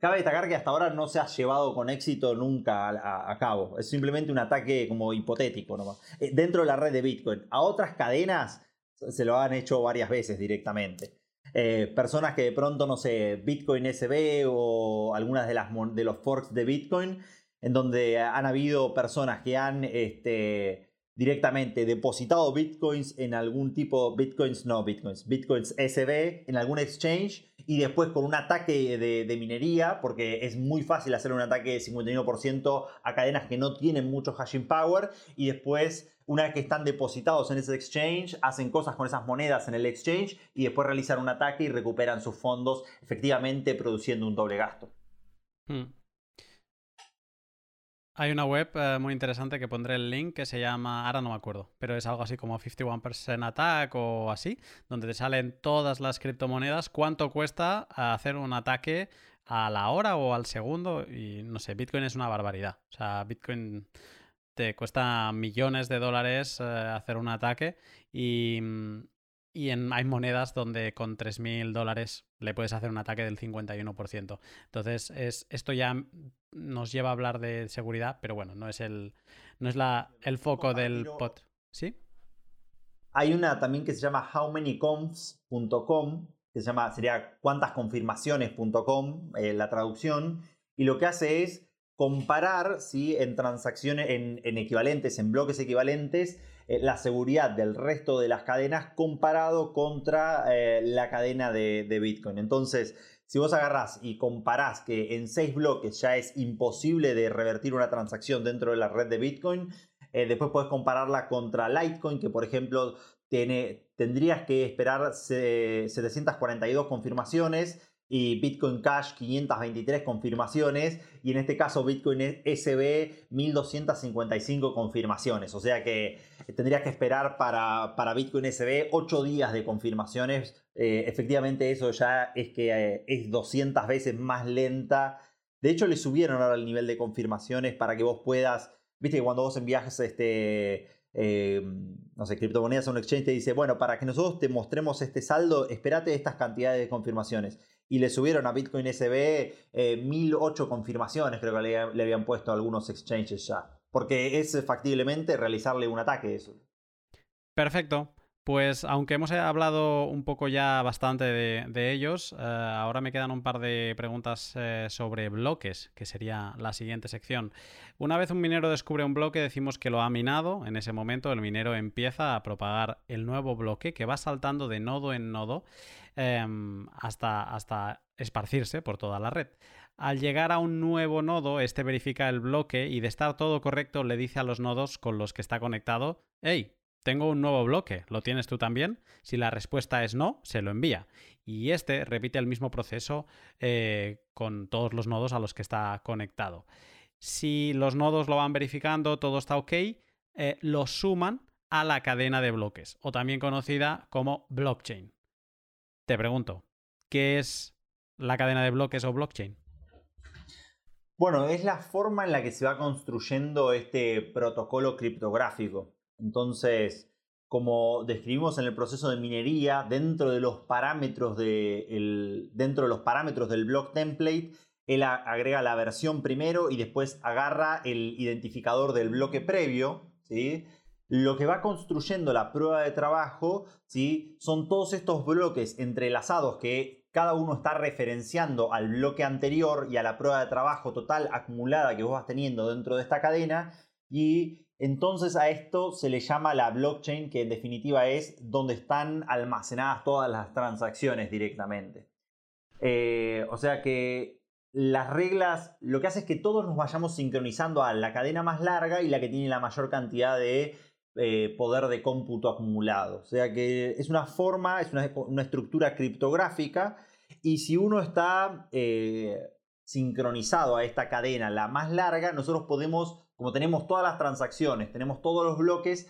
Cabe destacar que hasta ahora no se ha llevado con éxito nunca a, cabo, es simplemente un ataque como hipotético eh, dentro de la red de Bitcoin. A otras cadenas se lo han hecho varias veces directamente. Eh, personas que de pronto, no sé, Bitcoin SB o algunas de, las, de los forks de Bitcoin, en donde han habido personas que han este, directamente depositado Bitcoins en algún tipo, Bitcoins no Bitcoins, Bitcoins SB en algún exchange y después con un ataque de, minería, porque es muy fácil hacer un ataque de 51% a cadenas que no tienen mucho hashing power y después una vez que están depositados en ese exchange, hacen cosas con esas monedas en el exchange y después realizan un ataque y recuperan sus fondos, efectivamente produciendo un doble gasto. Hmm. Hay una web eh, muy interesante que pondré el link que se llama, ahora no me acuerdo, pero es algo así como 51% Attack o así, donde te salen todas las criptomonedas, cuánto cuesta hacer un ataque a la hora o al segundo y no sé, Bitcoin es una barbaridad. O sea, Bitcoin te cuesta millones de dólares eh, hacer un ataque y, y hay monedas donde con 3.000 dólares le puedes hacer un ataque del 51%. Entonces, es, esto ya nos lleva a hablar de seguridad, pero bueno, no es el, no es la, el foco del pot. ¿Sí? Hay una también que se llama howmanyconfs.com, que se llama, sería cuántasconfirmaciones.com, eh, la traducción, y lo que hace es comparar ¿sí? en transacciones, en, equivalentes, en bloques equivalentes, eh, la seguridad del resto de las cadenas comparado contra eh, la cadena de, Bitcoin. Entonces, si vos agarrás y comparás que en seis bloques ya es imposible de revertir una transacción dentro de la red de Bitcoin, eh, después puedes compararla contra Litecoin, que por ejemplo tiene, tendrías que esperar 742 confirmaciones y Bitcoin Cash 523 confirmaciones y en este caso Bitcoin SB 1255 confirmaciones. O sea que tendrías que esperar para, para Bitcoin SB 8 días de confirmaciones. Eh, efectivamente eso ya es que eh, es 200 veces más lenta. De hecho le subieron ahora el nivel de confirmaciones para que vos puedas, viste que cuando vos envías este... Eh, no sé, criptomonedas a un exchange te dice, bueno, para que nosotros te mostremos este saldo, espérate estas cantidades de confirmaciones y le subieron a Bitcoin SB 1008 confirmaciones, creo que le, habían puesto algunos exchanges ya. Porque es factiblemente realizarle un ataque eso. Perfecto. Pues aunque hemos hablado un poco ya bastante de, ellos, eh, ahora me quedan un par de preguntas eh, sobre bloques, que sería la siguiente sección. Una vez un minero descubre un bloque, decimos que lo ha minado. En ese momento el minero empieza a propagar el nuevo bloque que va saltando de nodo en nodo em, hasta, hasta esparcirse por toda la red. Al llegar a un nuevo nodo, este verifica el bloque y de estar todo correcto le dice a los nodos con los que está conectado, hey, tengo un nuevo bloque, ¿lo tienes tú también? Si la respuesta es no, se lo envía. Y este repite el mismo proceso eh, con todos los nodos a los que está conectado. Si los nodos lo van verificando, todo está ok, eh, lo suman a la cadena de bloques, o también conocida como blockchain. Te pregunto, ¿qué es la cadena de bloques o blockchain? Bueno, es la forma en la que se va construyendo este protocolo criptográfico. Entonces, como describimos en el proceso de minería, dentro de los parámetros, dentro de los parámetros del block template, él agrega la versión primero y después agarra el identificador del bloque previo. ¿sí? Lo que va construyendo la prueba de trabajo ¿sí? son todos estos bloques entrelazados que cada uno está referenciando al bloque anterior y a la prueba de trabajo total acumulada que vos vas teniendo dentro de esta cadena y entonces a esto se le llama la blockchain, que en definitiva es donde están almacenadas todas las transacciones directamente. Eh, o sea que las reglas lo que hace es que todos nos vayamos sincronizando a la cadena más larga y la que tiene la mayor cantidad de eh, poder de cómputo acumulado. O sea que es una forma, es una, estructura criptográfica y si uno está eh, sincronizado a esta cadena, la más larga, nosotros podemos como tenemos todas las transacciones, tenemos todos los bloques,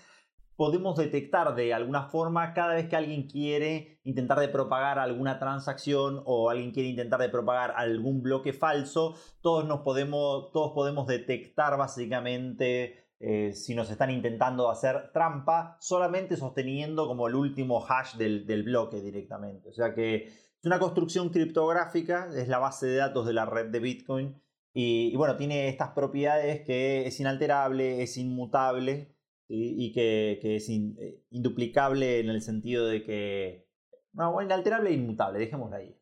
podemos detectar de alguna forma cada vez que alguien quiere intentar de propagar alguna transacción o alguien quiere intentar de propagar algún bloque falso, todos, nos podemos, todos podemos detectar básicamente eh, si nos están intentando hacer trampa, solamente sosteniendo como el último hash del, bloque directamente. O sea que es una construcción criptográfica, es la base de datos de la red de Bitcoin y, bueno, tiene estas propiedades que es inalterable, es inmutable y que, es eh, induplicable en el sentido de que... No, inalterable e inmutable, dejémoslo ahí.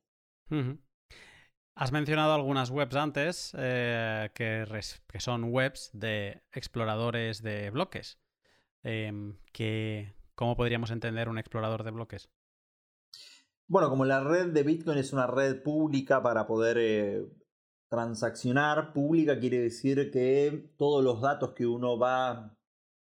Has mencionado algunas webs antes eh, que, son webs de exploradores de bloques. Que, ¿Cómo podríamos entender un explorador de bloques? Bueno, como la red de Bitcoin es una red pública para poder eh, transaccionar pública quiere decir que todos los datos que uno va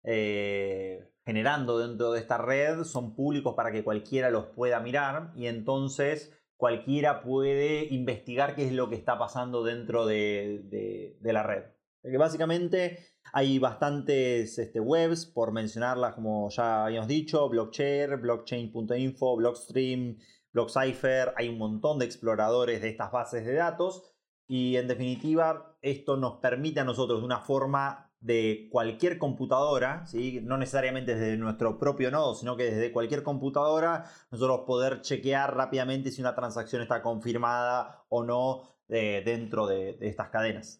eh, generando dentro de esta red son públicos para que cualquiera los pueda mirar y entonces cualquiera puede investigar qué es lo que está pasando dentro de, la red. Porque básicamente hay bastantes este, webs, por mencionarlas como ya habíamos dicho, Blockchain, Blockchain.info, Blockstream, Blockcipher, hay un montón de exploradores de estas bases de datos y en definitiva, esto nos permite a nosotros de una forma de cualquier computadora, ¿sí? no necesariamente desde nuestro propio nodo, sino que desde cualquier computadora, nosotros poder chequear rápidamente si una transacción está confirmada o no eh, dentro de estas cadenas.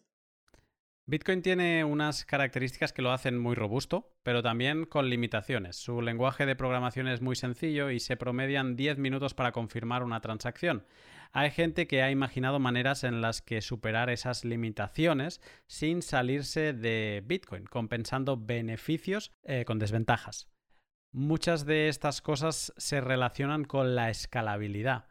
Bitcoin tiene unas características que lo hacen muy robusto, pero también con limitaciones. Su lenguaje de programación es muy sencillo y se promedian 10 minutos para confirmar una transacción. Hay gente que ha imaginado maneras en las que superar esas limitaciones sin salirse de Bitcoin, compensando beneficios eh, con desventajas. Muchas de estas cosas se relacionan con la escalabilidad.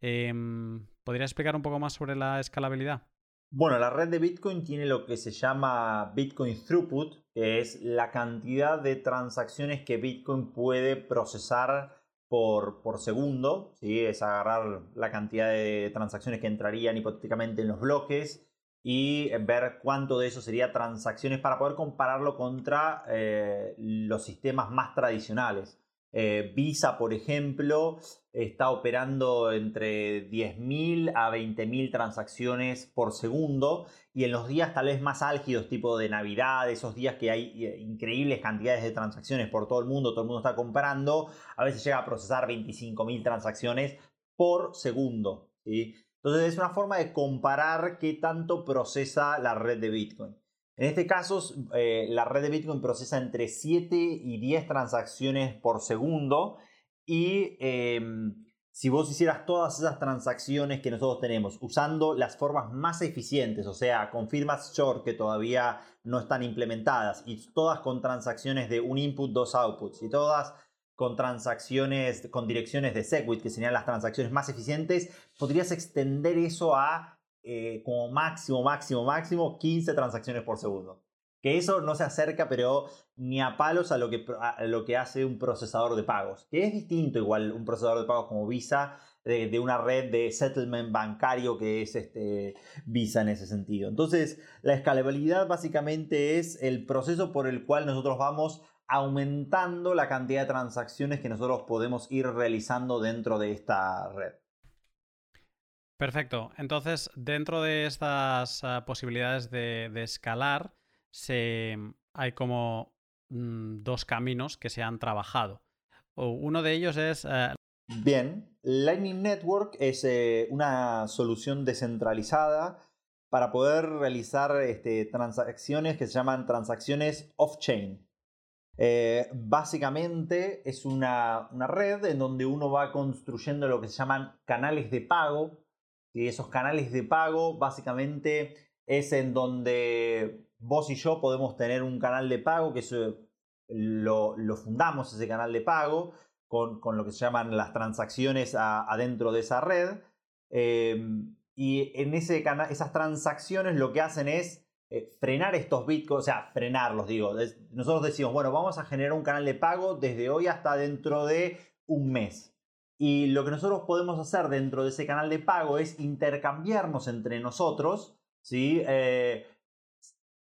Em, ¿Podría explicar un poco más sobre la escalabilidad? Bueno, la red de Bitcoin tiene lo que se llama Bitcoin Throughput, que es la cantidad de transacciones que Bitcoin puede procesar por, por segundo. ¿sí? Es agarrar la cantidad de transacciones que entrarían hipotéticamente en los bloques y ver cuánto de eso sería transacciones para poder compararlo contra eh, los sistemas más tradicionales. Eh, Visa, por ejemplo, está operando entre 10.000 a 20.000 transacciones por segundo y en los días tal vez más álgidos, tipo de Navidad, esos días que hay eh, increíbles cantidades de transacciones por todo el mundo, todo el mundo está comprando, a veces llega a procesar 25.000 transacciones por segundo. Entonces es una forma de comparar qué tanto procesa la red de Bitcoin. En este caso, eh, la red de Bitcoin procesa entre 7 y 10 transacciones por segundo y em, si vos hicieras todas esas transacciones que nosotros tenemos usando las formas más eficientes, o sea, con firmas short que todavía no están implementadas y todas con transacciones de un input, dos outputs y todas con transacciones, con direcciones de Segwit, que serían las transacciones más eficientes, podrías extender eso a eh, como máximo, máximo, máximo 15 transacciones por segundo. Que eso no se acerca, pero ni a palos a lo, que, lo que hace un procesador de pagos. Que es distinto igual un procesador de pagos como Visa de, una red de settlement bancario que es este, Visa en ese sentido. Entonces, la escalabilidad básicamente es el proceso por el cual nosotros vamos aumentando la cantidad de transacciones que nosotros podemos ir realizando dentro de esta red. Perfecto. Entonces, dentro de estas ah, posibilidades de, escalar, hay como mm, dos caminos que se han trabajado. Uno de ellos es... Eh, Bien, Lightning Network es eh, una solución descentralizada para poder realizar este, transacciones que se llaman transacciones off-chain. Eh, básicamente es una, red en donde uno va construyendo lo que se llaman canales de pago. Y esos canales de pago básicamente es en donde vos y yo podemos tener un canal de pago que lo, fundamos ese canal de pago con, lo que se llaman las transacciones adentro de esa red. Em, y en ese esas transacciones lo que hacen es eh, frenar estos bitcoins, o sea, frenarlos, digo. Nosotros decimos, bueno, vamos a generar un canal de pago desde hoy hasta dentro de un mes. Y lo que nosotros podemos hacer dentro de ese canal de pago es intercambiarnos entre nosotros, ¿sí? Eh,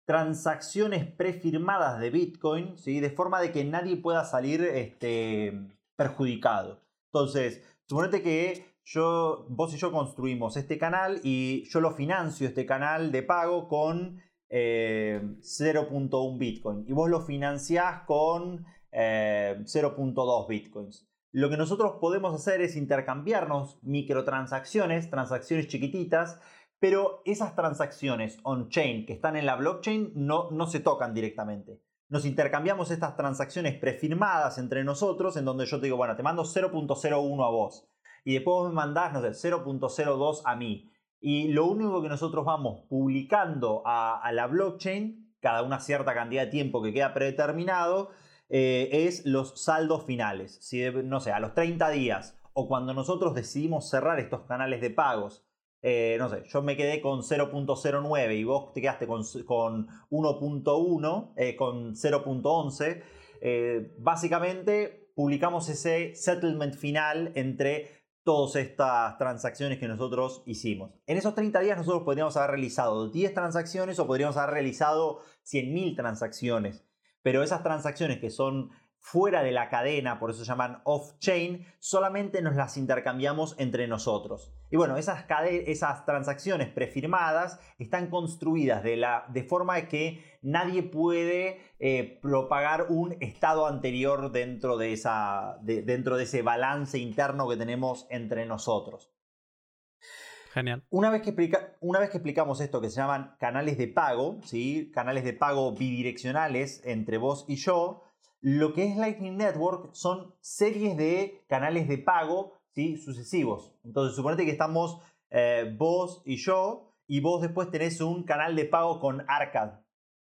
transacciones prefirmadas de Bitcoin, ¿sí? de forma de que nadie pueda salir este, perjudicado. Entonces, suponete que yo, vos y yo construimos este canal y yo lo financio, este canal de pago, con 0.1 eh, Bitcoin y vos lo financiás con 0.2 eh, Bitcoins. Lo que nosotros podemos hacer es intercambiarnos microtransacciones, transacciones chiquititas, pero esas transacciones on-chain que están en la blockchain no, no se tocan directamente. Nos intercambiamos estas transacciones prefirmadas entre nosotros, en donde yo te digo, bueno, te mando 0.01 a vos, y después me mandás, no sé, 0.02 a mí. Y lo único que nosotros vamos publicando a, la blockchain, cada una cierta cantidad de tiempo que queda predeterminado, eh, es los saldos finales. Si, no sé, a los 30 días o cuando nosotros decidimos cerrar estos canales de pagos, eh, no sé, yo me quedé con 0.09 y vos te quedaste con, 1.1, eh, con 0.11, básicamente publicamos ese settlement final entre todas estas transacciones que nosotros hicimos. En esos 30 días nosotros podríamos haber realizado 10 transacciones o podríamos haber realizado 100.000 transacciones. Pero esas transacciones que son fuera de la cadena, por eso se llaman off-chain, solamente nos las intercambiamos entre nosotros. Y bueno, esas, esas transacciones prefirmadas están construidas de, la, de forma que nadie puede eh, propagar un estado anterior dentro de, esa, dentro de ese balance interno que tenemos entre nosotros. Genial. Una vez, que una vez que explicamos esto que se llaman canales de pago, ¿sí? canales de pago bidireccionales entre vos y yo, lo que es Lightning Network son series de canales de pago ¿sí? sucesivos. Entonces, suponete que estamos eh, vos y yo, y vos después tenés un canal de pago con Arcad.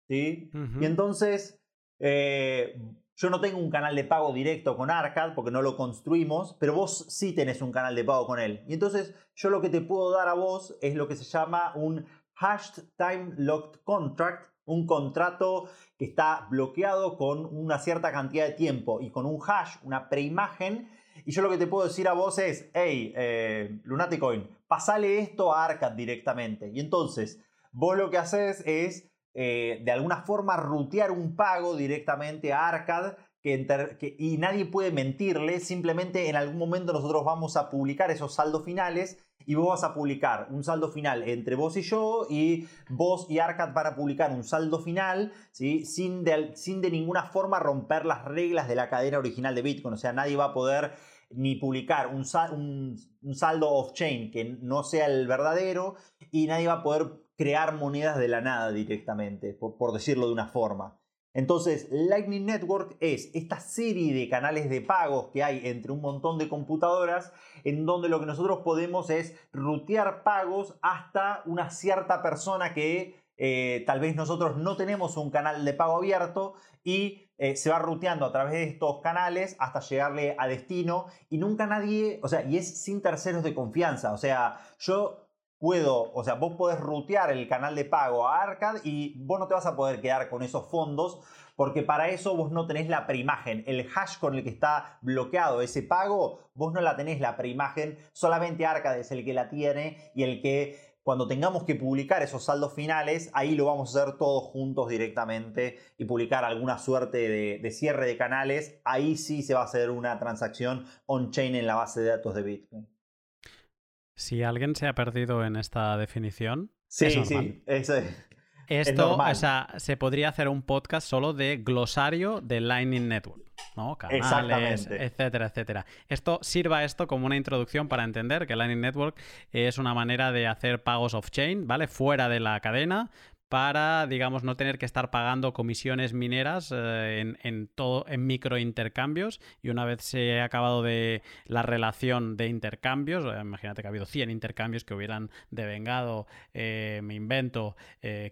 ¿sí? Y entonces, eh, yo no tengo un canal de pago directo con Arcad porque no lo construimos, pero vos sí tenés un canal de pago con él. Y entonces, yo lo que te puedo dar a vos es lo que se llama un Hashed Time Locked Contract un contrato que está bloqueado con una cierta cantidad de tiempo y con un hash, una preimagen. Y yo lo que te puedo decir a vos es, hey, eh, Lunaticoin, pasale esto a Arcad directamente. Y entonces, vos lo que haces es, eh, de alguna forma, rutear un pago directamente a Arcad que, y nadie puede mentirle, simplemente en algún momento nosotros vamos a publicar esos saldos finales y vos vas a publicar un saldo final entre vos y yo y vos y Arcad van a publicar un saldo final ¿sí? sin, de, sin de ninguna forma romper las reglas de la cadena original de Bitcoin. O sea, nadie va a poder ni publicar un, un saldo off-chain que no sea el verdadero y nadie va a poder crear monedas de la nada directamente, por, decirlo de una forma. Entonces, Lightning Network es esta serie de canales de pagos que hay entre un montón de computadoras en donde lo que nosotros podemos es rutear pagos hasta una cierta persona que eh, tal vez nosotros no tenemos un canal de pago abierto y eh, se va ruteando a través de estos canales hasta llegarle a destino y nunca nadie, o sea, y es sin terceros de confianza, o sea, yo puedo, o sea, vos podés rutear el canal de pago a Arcad y vos no te vas a poder quedar con esos fondos porque para eso vos no tenés la preimagen. El hash con el que está bloqueado ese pago, vos no la tenés la preimagen, solamente Arcad es el que la tiene y el que cuando tengamos que publicar esos saldos finales, ahí lo vamos a hacer todos juntos directamente y publicar alguna suerte de, cierre de canales. Ahí sí se va a hacer una transacción on-chain en la base de datos de Bitcoin. Si alguien se ha perdido en esta definición, sí, sí, eso es. Esto, o sea, se podría hacer un podcast solo de glosario de Lightning Network, ¿no? Canales, etcétera, etcétera. Esto sirva esto como una introducción para entender que Lightning Network es una manera de hacer pagos off-chain, ¿vale? Fuera de la cadena, para, digamos, no tener que estar pagando comisiones mineras eh, en, todo, en microintercambios. Y una vez se ha acabado de la relación de intercambios, eh, imagínate que ha habido 100 intercambios que hubieran devengado, eh, me invento,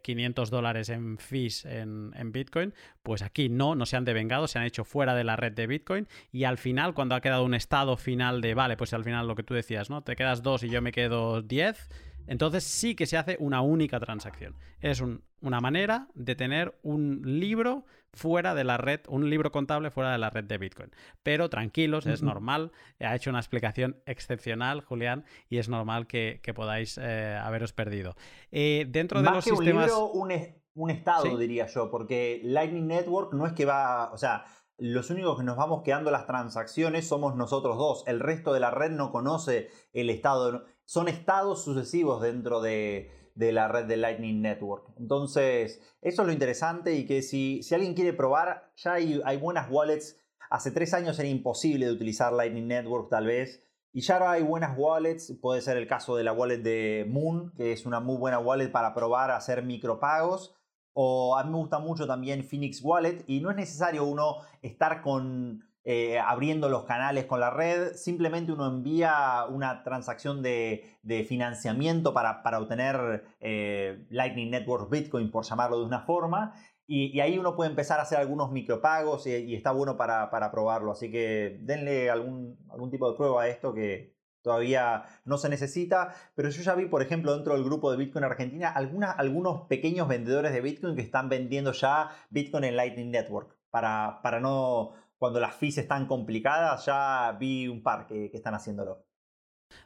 500 dólares en fees en, en, Bitcoin, pues aquí no, no se han devengado, se han hecho fuera de la red de Bitcoin. Y al final, cuando ha quedado un estado final de, vale, pues al final lo que tú decías, ¿no? Te quedas dos y yo me quedo 10 entonces sí que se hace una única transacción. Es una manera de tener un libro fuera de la red, un libro contable fuera de la red de Bitcoin. Pero tranquilos, es normal. Ha hecho una explicación excepcional, Julián, y es normal que, podáis eh, haberos perdido. Eh, dentro de los sistemas. Un, libro, un, estado, diría yo, porque Lightning Network no es que va. O sea los únicos que nos vamos quedando las transacciones somos nosotros dos. El resto de la red no conoce el estado. Son estados sucesivos dentro de, la red de Lightning Network. Entonces, eso es lo interesante y que si, alguien quiere probar, ya hay, hay, buenas wallets. Hace tres años era imposible de utilizar Lightning Network tal vez. Y ya ahora hay buenas wallets. Puede ser el caso de la wallet de Moon, que es una muy buena wallet para probar a hacer micropagos o a mí me gusta mucho también Phoenix Wallet y no es necesario uno estar con, eh, abriendo los canales con la red, simplemente uno envía una transacción de, financiamiento para, obtener eh, Lightning Network Bitcoin, por llamarlo de una forma, y, ahí uno puede empezar a hacer algunos micropagos y, y está bueno para, probarlo, así que denle algún, tipo de prueba a esto que, todavía no se necesita, pero yo ya vi, por ejemplo, dentro del grupo de Bitcoin Argentina, algunos pequeños vendedores de Bitcoin que están vendiendo ya Bitcoin en Lightning Network, para no, cuando las fees están complicadas, ya vi un par que, están haciéndolo.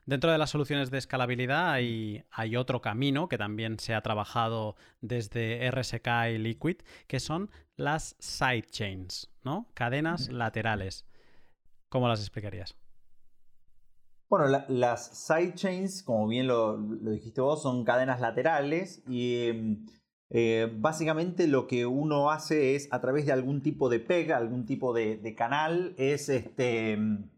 Dentro de las soluciones de escalabilidad hay, hay, otro camino que también se ha trabajado desde RSK y Liquid, que son las sidechains, ¿no? Cadenas laterales. ¿Cómo las explicarías? Bueno, las sidechains, como bien lo, dijiste vos, son cadenas laterales y em, eh, básicamente lo que uno hace es a través de algún tipo de pega, algún tipo de, canal, es este, em,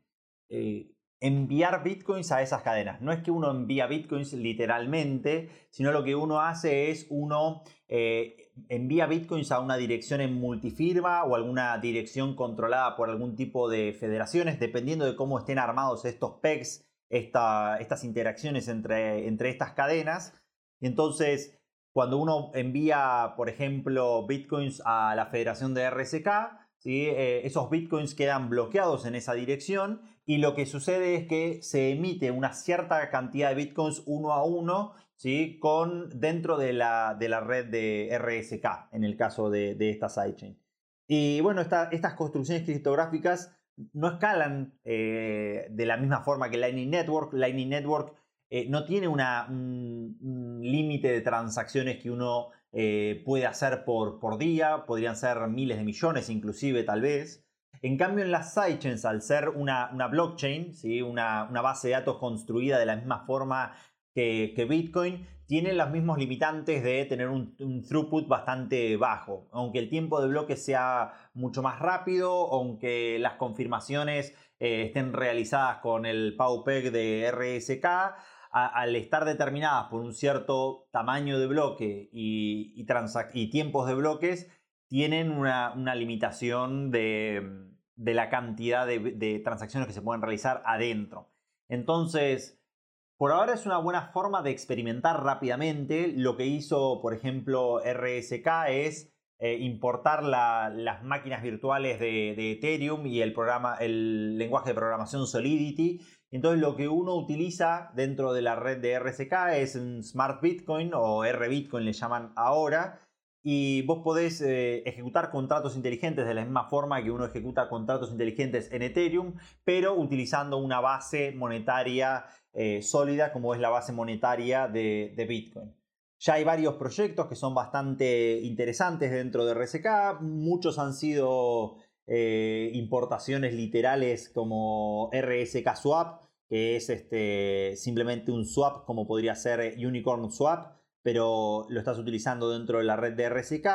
eh, enviar bitcoins a esas cadenas. No es que uno envía bitcoins literalmente, sino lo que uno hace es uno eh, envía bitcoins a una dirección en multifirma o alguna dirección controlada por algún tipo de federaciones, dependiendo de cómo estén armados estos pegs, estas interacciones entre, entre estas cadenas. Entonces, cuando uno envía, por ejemplo, bitcoins a la federación de RSK. Eh, esos bitcoins quedan bloqueados en esa dirección y lo que sucede es que se emite una cierta cantidad de bitcoins uno a uno. Con, dentro de la, de la red de RSK, en el caso de, de esta sidechain. Y bueno, estas construcciones criptográficas no escalan eh, de la misma forma que Lightning Network. Lightning Network eh, no tiene un, límite de transacciones que uno eh, puede hacer por, por día, podrían ser miles de millones inclusive tal vez. En cambio, en las sidechains, al ser una, una blockchain, ¿sí? una, una, base de datos construida de la misma forma que, Bitcoin, tienen los mismos limitantes de tener un, throughput bastante bajo. Aunque el tiempo de bloque sea mucho más rápido, aunque las confirmaciones eh, estén realizadas con el PAUPEG de RSK, al estar determinadas por un cierto tamaño de bloque y, tiempos de bloques, tienen una, limitación de, la cantidad de, transacciones que se pueden realizar adentro. Entonces, por ahora es una buena forma de experimentar rápidamente. Lo que hizo, por ejemplo, RSK es eh, importar las máquinas virtuales de, Ethereum y el lenguaje de programación Solidity. Entonces lo que uno utiliza dentro de la red de RSK es Smart Bitcoin o R-Bitcoin le llaman ahora, y vos podés eh, ejecutar contratos inteligentes de la misma forma que uno ejecuta contratos inteligentes en Ethereum, pero utilizando una base monetaria eh, sólida como es la base monetaria de, Bitcoin. Ya hay varios proyectos que son bastante interesantes dentro de RSK, muchos han sido eh, importaciones literales como RSK Swap, que es este, simplemente un swap como podría ser Unicorn Swap, pero lo estás utilizando dentro de la red de RSK.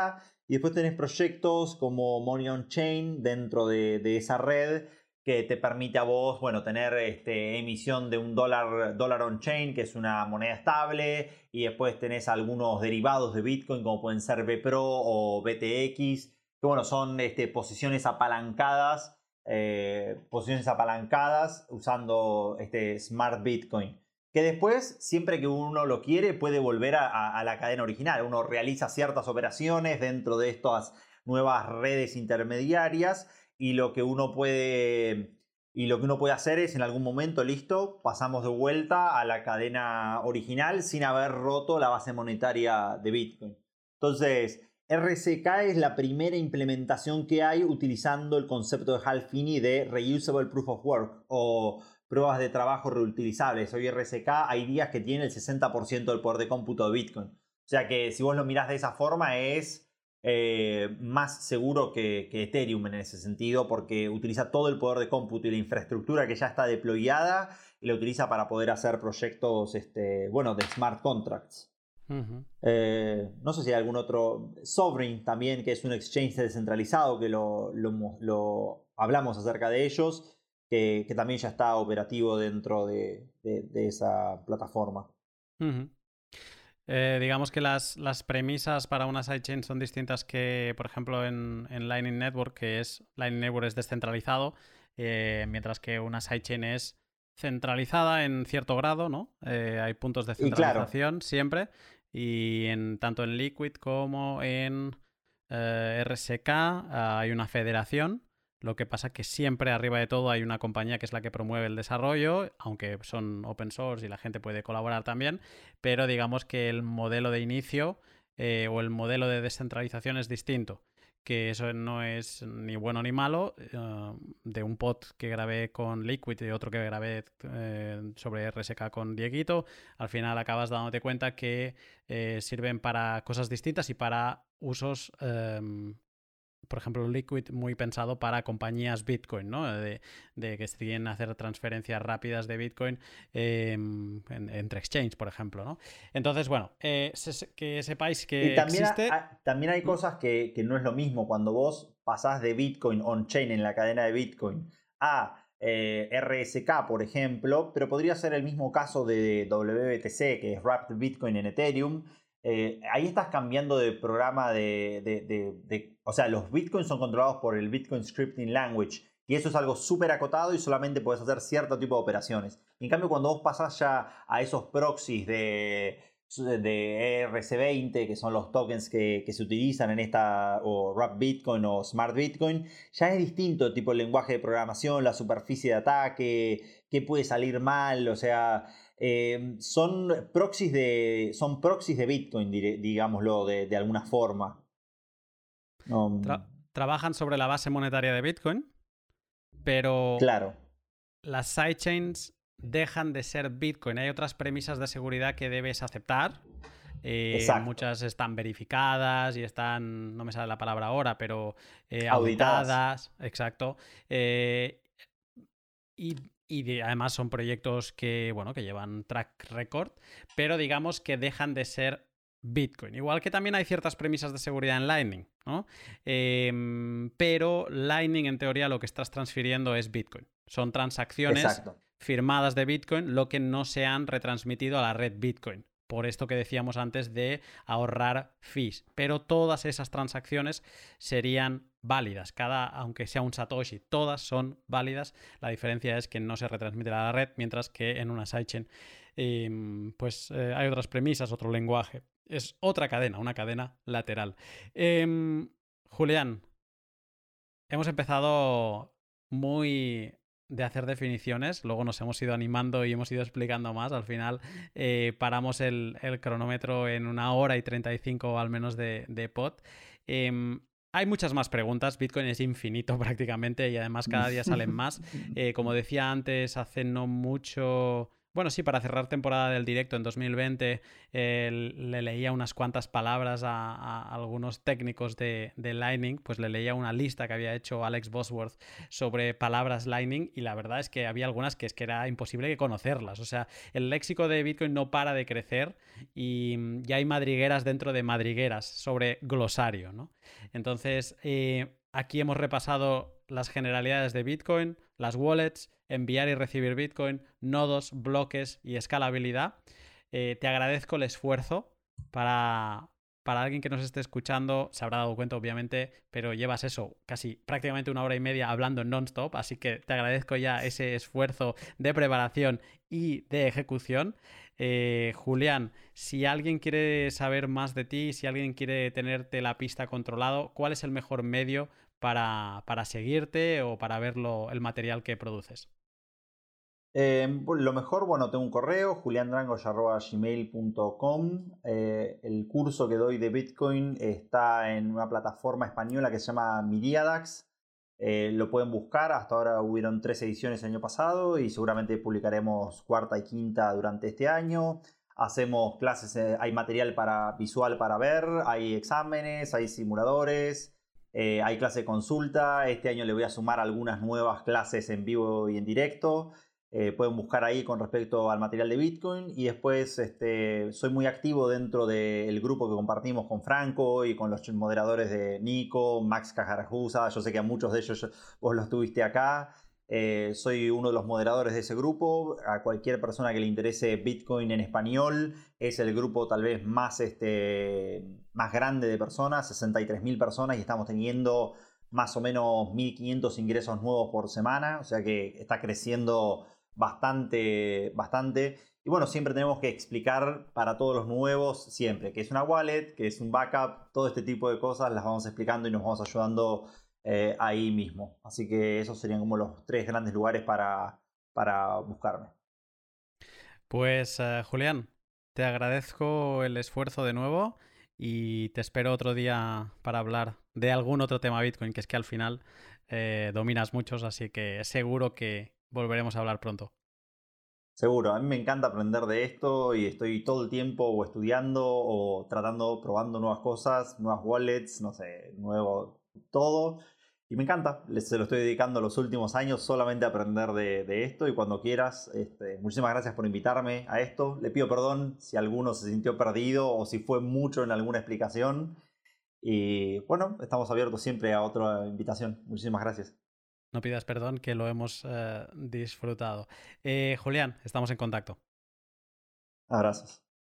Y después tenés proyectos como Money on Chain dentro de, esa red que te permite a vos, bueno, tener este, emisión de un dólar, dólar on chain, que es una moneda estable, y después tenés algunos derivados de Bitcoin, como pueden ser BPRO o BTX, que bueno, son este, posiciones apalancadas, eh, posiciones apalancadas usando este Smart Bitcoin que después, siempre que uno lo quiere, puede volver a, la cadena original. Uno realiza ciertas operaciones dentro de estas nuevas redes intermediarias y lo que uno puede y lo que uno puede hacer es en algún momento, listo, pasamos de vuelta a la cadena original sin haber roto la base monetaria de Bitcoin. Entonces, RSK es la primera implementación que hay utilizando el concepto de Halfini de Reusable Proof of Work o pruebas de trabajo reutilizables. Hoy RSK hay días que tiene el 60% del poder de cómputo de Bitcoin. O sea que si vos lo mirás de esa forma es eh, más seguro que, Ethereum en ese sentido porque utiliza todo el poder de cómputo y la infraestructura que ya está deployada y la utiliza para poder hacer proyectos este, bueno, de smart contracts. Eh, no sé si hay algún otro. Sovereign también, que es un exchange descentralizado, que lo, lo hablamos acerca de ellos que, también ya está operativo dentro de, esa plataforma. Eh, digamos que las, premisas para una sidechain son distintas que, por ejemplo, en, Lightning Network, que es Lightning Network es descentralizado, eh, mientras que una sidechain es centralizada en cierto grado, ¿no? Hay puntos de centralización siempre. Y en, tanto en Liquid como en RSK ah, hay una federación. Lo que pasa que siempre arriba de todo hay una compañía que es la que promueve el desarrollo, aunque son open source y la gente puede colaborar también, pero digamos que el modelo de inicio eh, o el modelo de descentralización es distinto que eso no es ni bueno ni malo. Eh, de un pod que grabé con Liquid y otro que grabé eh, sobre RSK con Dieguito, al final acabas dándote cuenta que sirven para cosas distintas y para usos em, por ejemplo, Liquid muy pensado para compañías Bitcoin, ¿no? De, que quieren hacer transferencias rápidas de Bitcoin em, entre exchange, por ejemplo, ¿no? Entonces, bueno, eh, que sepáis que también existe... también hay cosas que, no es lo mismo cuando vos pasás de Bitcoin on-chain en la cadena de Bitcoin a eh, RSK, por ejemplo, pero podría ser el mismo caso de WBTC, que es Wrapped Bitcoin en Ethereum, eh, ahí estás cambiando de programa de, O sea, los bitcoins son controlados por el Bitcoin Scripting Language. Y eso es algo súper acotado y solamente puedes hacer cierto tipo de operaciones. En cambio, cuando vos pasás ya a esos proxies de, de ERC20, que son los tokens que, se utilizan en esta, o Wrap Bitcoin o Smart Bitcoin, ya es distinto el tipo de lenguaje de programación, la superficie de ataque, qué puede salir mal, o sea, eh, son, proxies de, son proxies de Bitcoin, digámoslo de, alguna forma. Mm. trabajan sobre la base monetaria de Bitcoin, pero claro. las sidechains dejan de ser Bitcoin. Hay otras premisas de seguridad que debes aceptar. Eh, muchas están verificadas y están, no me sale la palabra ahora, pero eh, auditadas. Exacto. y y además son proyectos que, bueno, que llevan track record, pero digamos que dejan de ser Bitcoin. Igual que también hay ciertas premisas de seguridad en Lightning, ¿no? Em, pero Lightning en teoría lo que estás transfiriendo es Bitcoin. Son transacciones firmadas de Bitcoin, lo que no se han retransmitido a la red Bitcoin. por esto que decíamos antes de ahorrar fees. Pero todas esas transacciones serían válidas. Cada, aunque sea un Satoshi, todas son válidas. La diferencia es que no se retransmite a la red, mientras que en una sidechain em, pues eh, hay otras premisas, otro lenguaje. Es otra cadena, una cadena lateral. Em, Julián, hemos empezado muy de hacer definiciones, luego nos hemos ido animando y hemos ido explicando más. Al final eh, paramos el, cronómetro en una hora y 35 al menos de, de pod. Em, hay muchas más preguntas, Bitcoin es infinito [laughs] prácticamente y además cada día salen [laughs] más. Eh, como decía antes, hace no mucho bueno, sí, para cerrar temporada del directo en 2020 le leía unas cuantas palabras a, algunos técnicos de, Lightning, pues le leía una lista que había hecho Alex Bosworth sobre palabras Lightning y la verdad es que había algunas que es que era imposible conocerlas. O sea, el léxico de Bitcoin no para de crecer y ya hay madrigueras dentro de madrigueras sobre glosario, ¿no? Entonces, eh, aquí hemos repasado las generalidades de Bitcoin, las wallets, enviar y recibir Bitcoin, nodos, bloques y escalabilidad. Eh, te agradezco el esfuerzo para, para alguien que nos esté escuchando, se habrá dado cuenta obviamente, pero llevas eso, casi prácticamente una hora y media hablando non-stop, así que te agradezco ya ese esfuerzo de preparación y de ejecución. Eh, Julián, si alguien quiere saber más de ti, si alguien quiere tenerte la pista controlado, ¿cuál es el mejor medio para, para seguirte o para ver el material que produces? Eh, lo mejor, bueno, tengo un correo, juliandrango.gmail.com. Eh, el curso que doy de Bitcoin está en una plataforma española que se llama Miriadax. Eh, lo pueden buscar, hasta ahora hubieron tres ediciones el año pasado y seguramente publicaremos cuarta y quinta durante este año. Hacemos clases, hay material para, visual para ver, hay exámenes, hay simuladores, hay clase de consulta. Este año le voy a sumar algunas nuevas clases en vivo y en directo. Eh, pueden buscar ahí con respecto al material de Bitcoin. Y después este, soy muy activo dentro del grupo que compartimos con Franco y con los moderadores de Nico, Max Cajarajusa. Yo sé que a muchos de ellos vos los tuviste acá. Eh, soy uno de los moderadores de ese grupo. A cualquier persona que le interese Bitcoin en español, es el grupo tal vez más, este, más grande de personas, 63.000 personas, y estamos teniendo más o menos 1.500 ingresos nuevos por semana. O sea que está creciendo bastante, bastante. Y bueno, siempre tenemos que explicar para todos los nuevos, siempre, que es una wallet, que es un backup, todo este tipo de cosas las vamos explicando y nos vamos ayudando eh, ahí mismo. Así que esos serían como los tres grandes lugares para, para buscarme. Pues eh, Julián, te agradezco el esfuerzo de nuevo y te espero otro día para hablar de algún otro tema Bitcoin, que es que al final eh, dominas muchos, así que seguro que, volveremos a hablar pronto. Seguro, a mí me encanta aprender de esto y estoy todo el tiempo o estudiando o tratando, probando nuevas cosas, nuevas wallets, no sé, nuevo todo. Y me encanta, se lo estoy dedicando los últimos años solamente a aprender de, esto y cuando quieras, este, muchísimas gracias por invitarme a esto. Le pido perdón si alguno se sintió perdido o si fue mucho en alguna explicación. Y bueno, estamos abiertos siempre a otra invitación. Muchísimas gracias. No pidas perdón, que lo hemos eh, disfrutado. Eh, Julián, estamos en contacto. Abrazos.